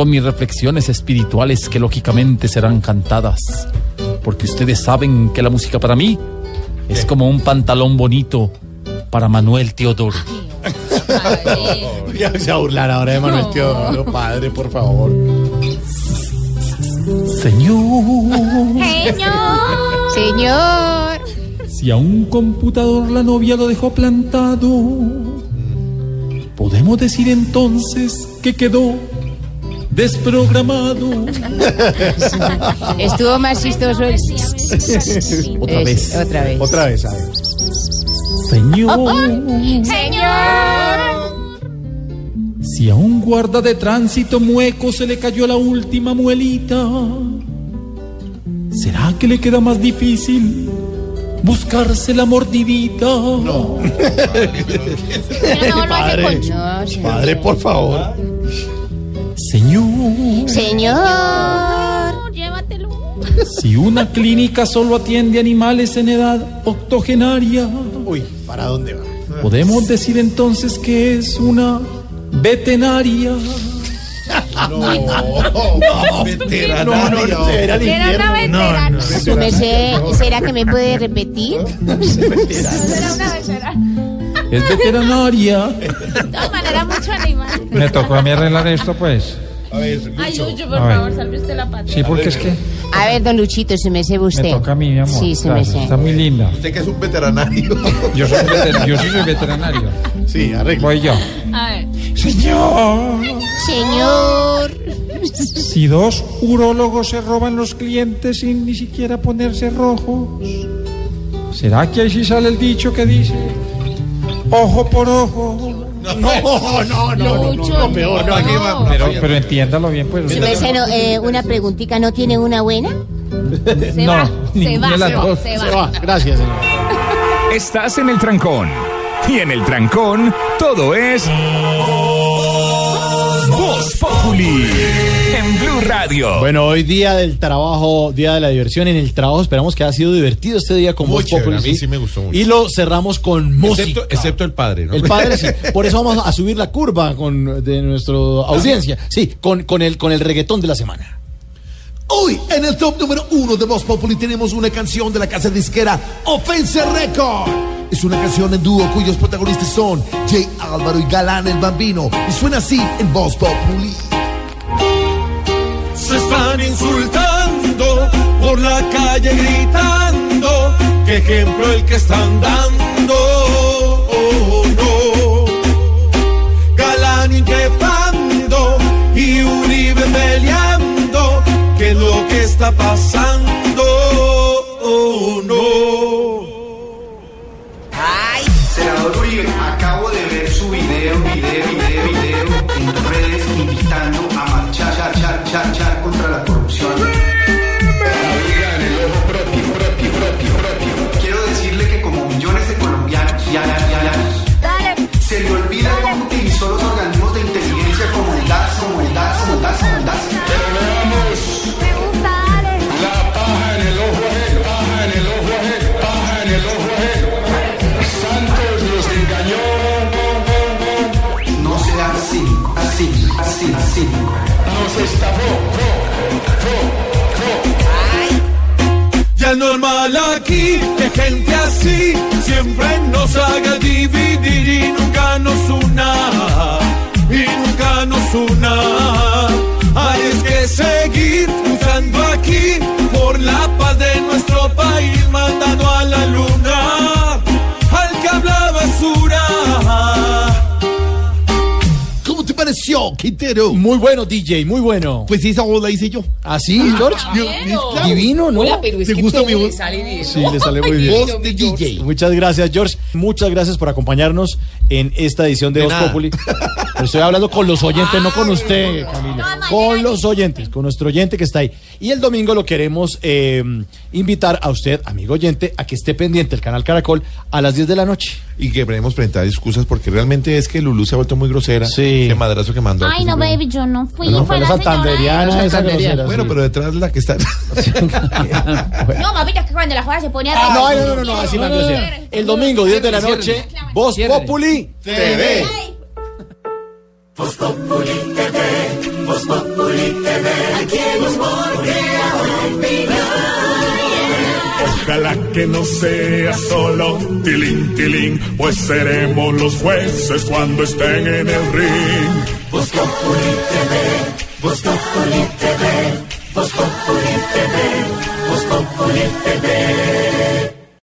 con mis reflexiones espirituales que lógicamente serán cantadas. Porque ustedes saben que la música para mí es como un pantalón bonito para Manuel Teodoro. Ya se va a burlar ahora de Manuel Teodoro, padre, por favor. Señor, Señor. Señor. si a un computador la novia lo dejó plantado, podemos decir entonces que quedó desprogramado. Estuvo más chistoso el... Otra Es- vez. Otra vez. Otra vez, a ver. Señor, Señor. si Si a un guarda de tránsito mueco se le cayó la última muelita, ¿será que le queda más difícil buscarse la mordidita? No. Padre, padre, por favor. Señor, Señor. Llévatelo. si una clínica solo atiende animales en edad octogenaria, Uy, ¿para dónde va? podemos decir entonces que es una veterinaria. No, no, veteranaria. No, no, no, era una veterana. ¿será que me puede repetir? Era una veterana. Es veterinaria. De todas maneras, mucho animal. Me tocó a mí arreglar esto, pues. A ver, Ay, Lucho, por A ver. favor, salve usted la pata. Sí, porque es que A ver, don Luchito, su merced usted. me toca a mí, mi amor. Sí, su Gracias, merced. Está muy linda. Usted que es un veteranario. Yo soy, veter- yo sí soy veterinario. Sí, arregla. Voy yo. A ver. Señor, Señor. si dos urólogos se roban los clientes sin ni siquiera ponerse rojos, ¿será que ahí sí sale el dicho que dice ojo por ojo? No, no, no, no, no, peor. Pero, pero entiéndalo bien, pues. Eh, una preguntita, ¿no tiene una buena? Se No, va, se va, se va, dos. se Se va. va. Gracias, señor. Estás en el trancón. Y en el trancón, todo es. Voz Populi. Blue Radio. Bueno, hoy día del trabajo, día de la diversión en el trabajo. Esperamos que haya sido divertido este día con Voz Populi, a mí sí me gustó mucho. Y lo cerramos con música. Excepto, excepto el padre, ¿no? El padre sí. Por eso vamos a subir la curva con, de nuestra audiencia. Sí, con, con, el, con el reggaetón de la semana. Hoy, en el top número uno de Voz Populi, tenemos una canción de la casa disquera Offense Record. Es una canción en dúo cuyos protagonistas son Jay Álvaro y Galán el Bambino. Y suena así en Voz Populi. Están insultando por la calle gritando. Qué ejemplo el que están dando. Oh, no. Galán increpando y Uribe peleando. ¿Qué es lo que está pasando? Oh, no. Senador Uribe, acabo de ver su video, video, video, video char, char, char, char contra la. Normal aquí que gente así siempre nos haga dividir y nunca nos una. Y nunca nos una. Hay es que seguir luchando aquí ¿Cómo te pareció, Quintero? Muy bueno, DJ, muy bueno. Pues esa voz la hice yo. ¿Ah, sí, George? Claro. Divino, ¿no? Hola, pero es ¿Te que gusta mi voz? le sale de eso. Sí, le sale muy bien. Voz de DJ. Muchas gracias, George. Muchas gracias por acompañarnos en esta edición de, De Voz. Populi. Estoy hablando con los oyentes, no con usted, Camilo. Con los oyentes, con nuestro oyente que está ahí. Y el domingo lo queremos eh, invitar a usted, amigo oyente, a que esté pendiente del canal Caracol a las 10 de la noche. Y que queremos presentar excusas porque realmente es que Lulú se ha vuelto muy grosera. Sí. Qué madrazo que mandó. Ay, no, baby, yo no fui. No, fue fue la la señora. santanderiana, esa grosera. Bueno, sí. pero detrás la que está. No, mamita, es que cuando la joda se pone Ah, a no, no, no, no, no, así no, grosera. El domingo, 10 de la noche, Voz Populi TV. Voz Populi TV, Voz Populi TV, aquí en Voz Ojalá que no sea solo tilín, tilín, pues seremos los jueces cuando estén en el ring. Voz Populi TV, Voz Populi TV, Voz Populi TV, TV.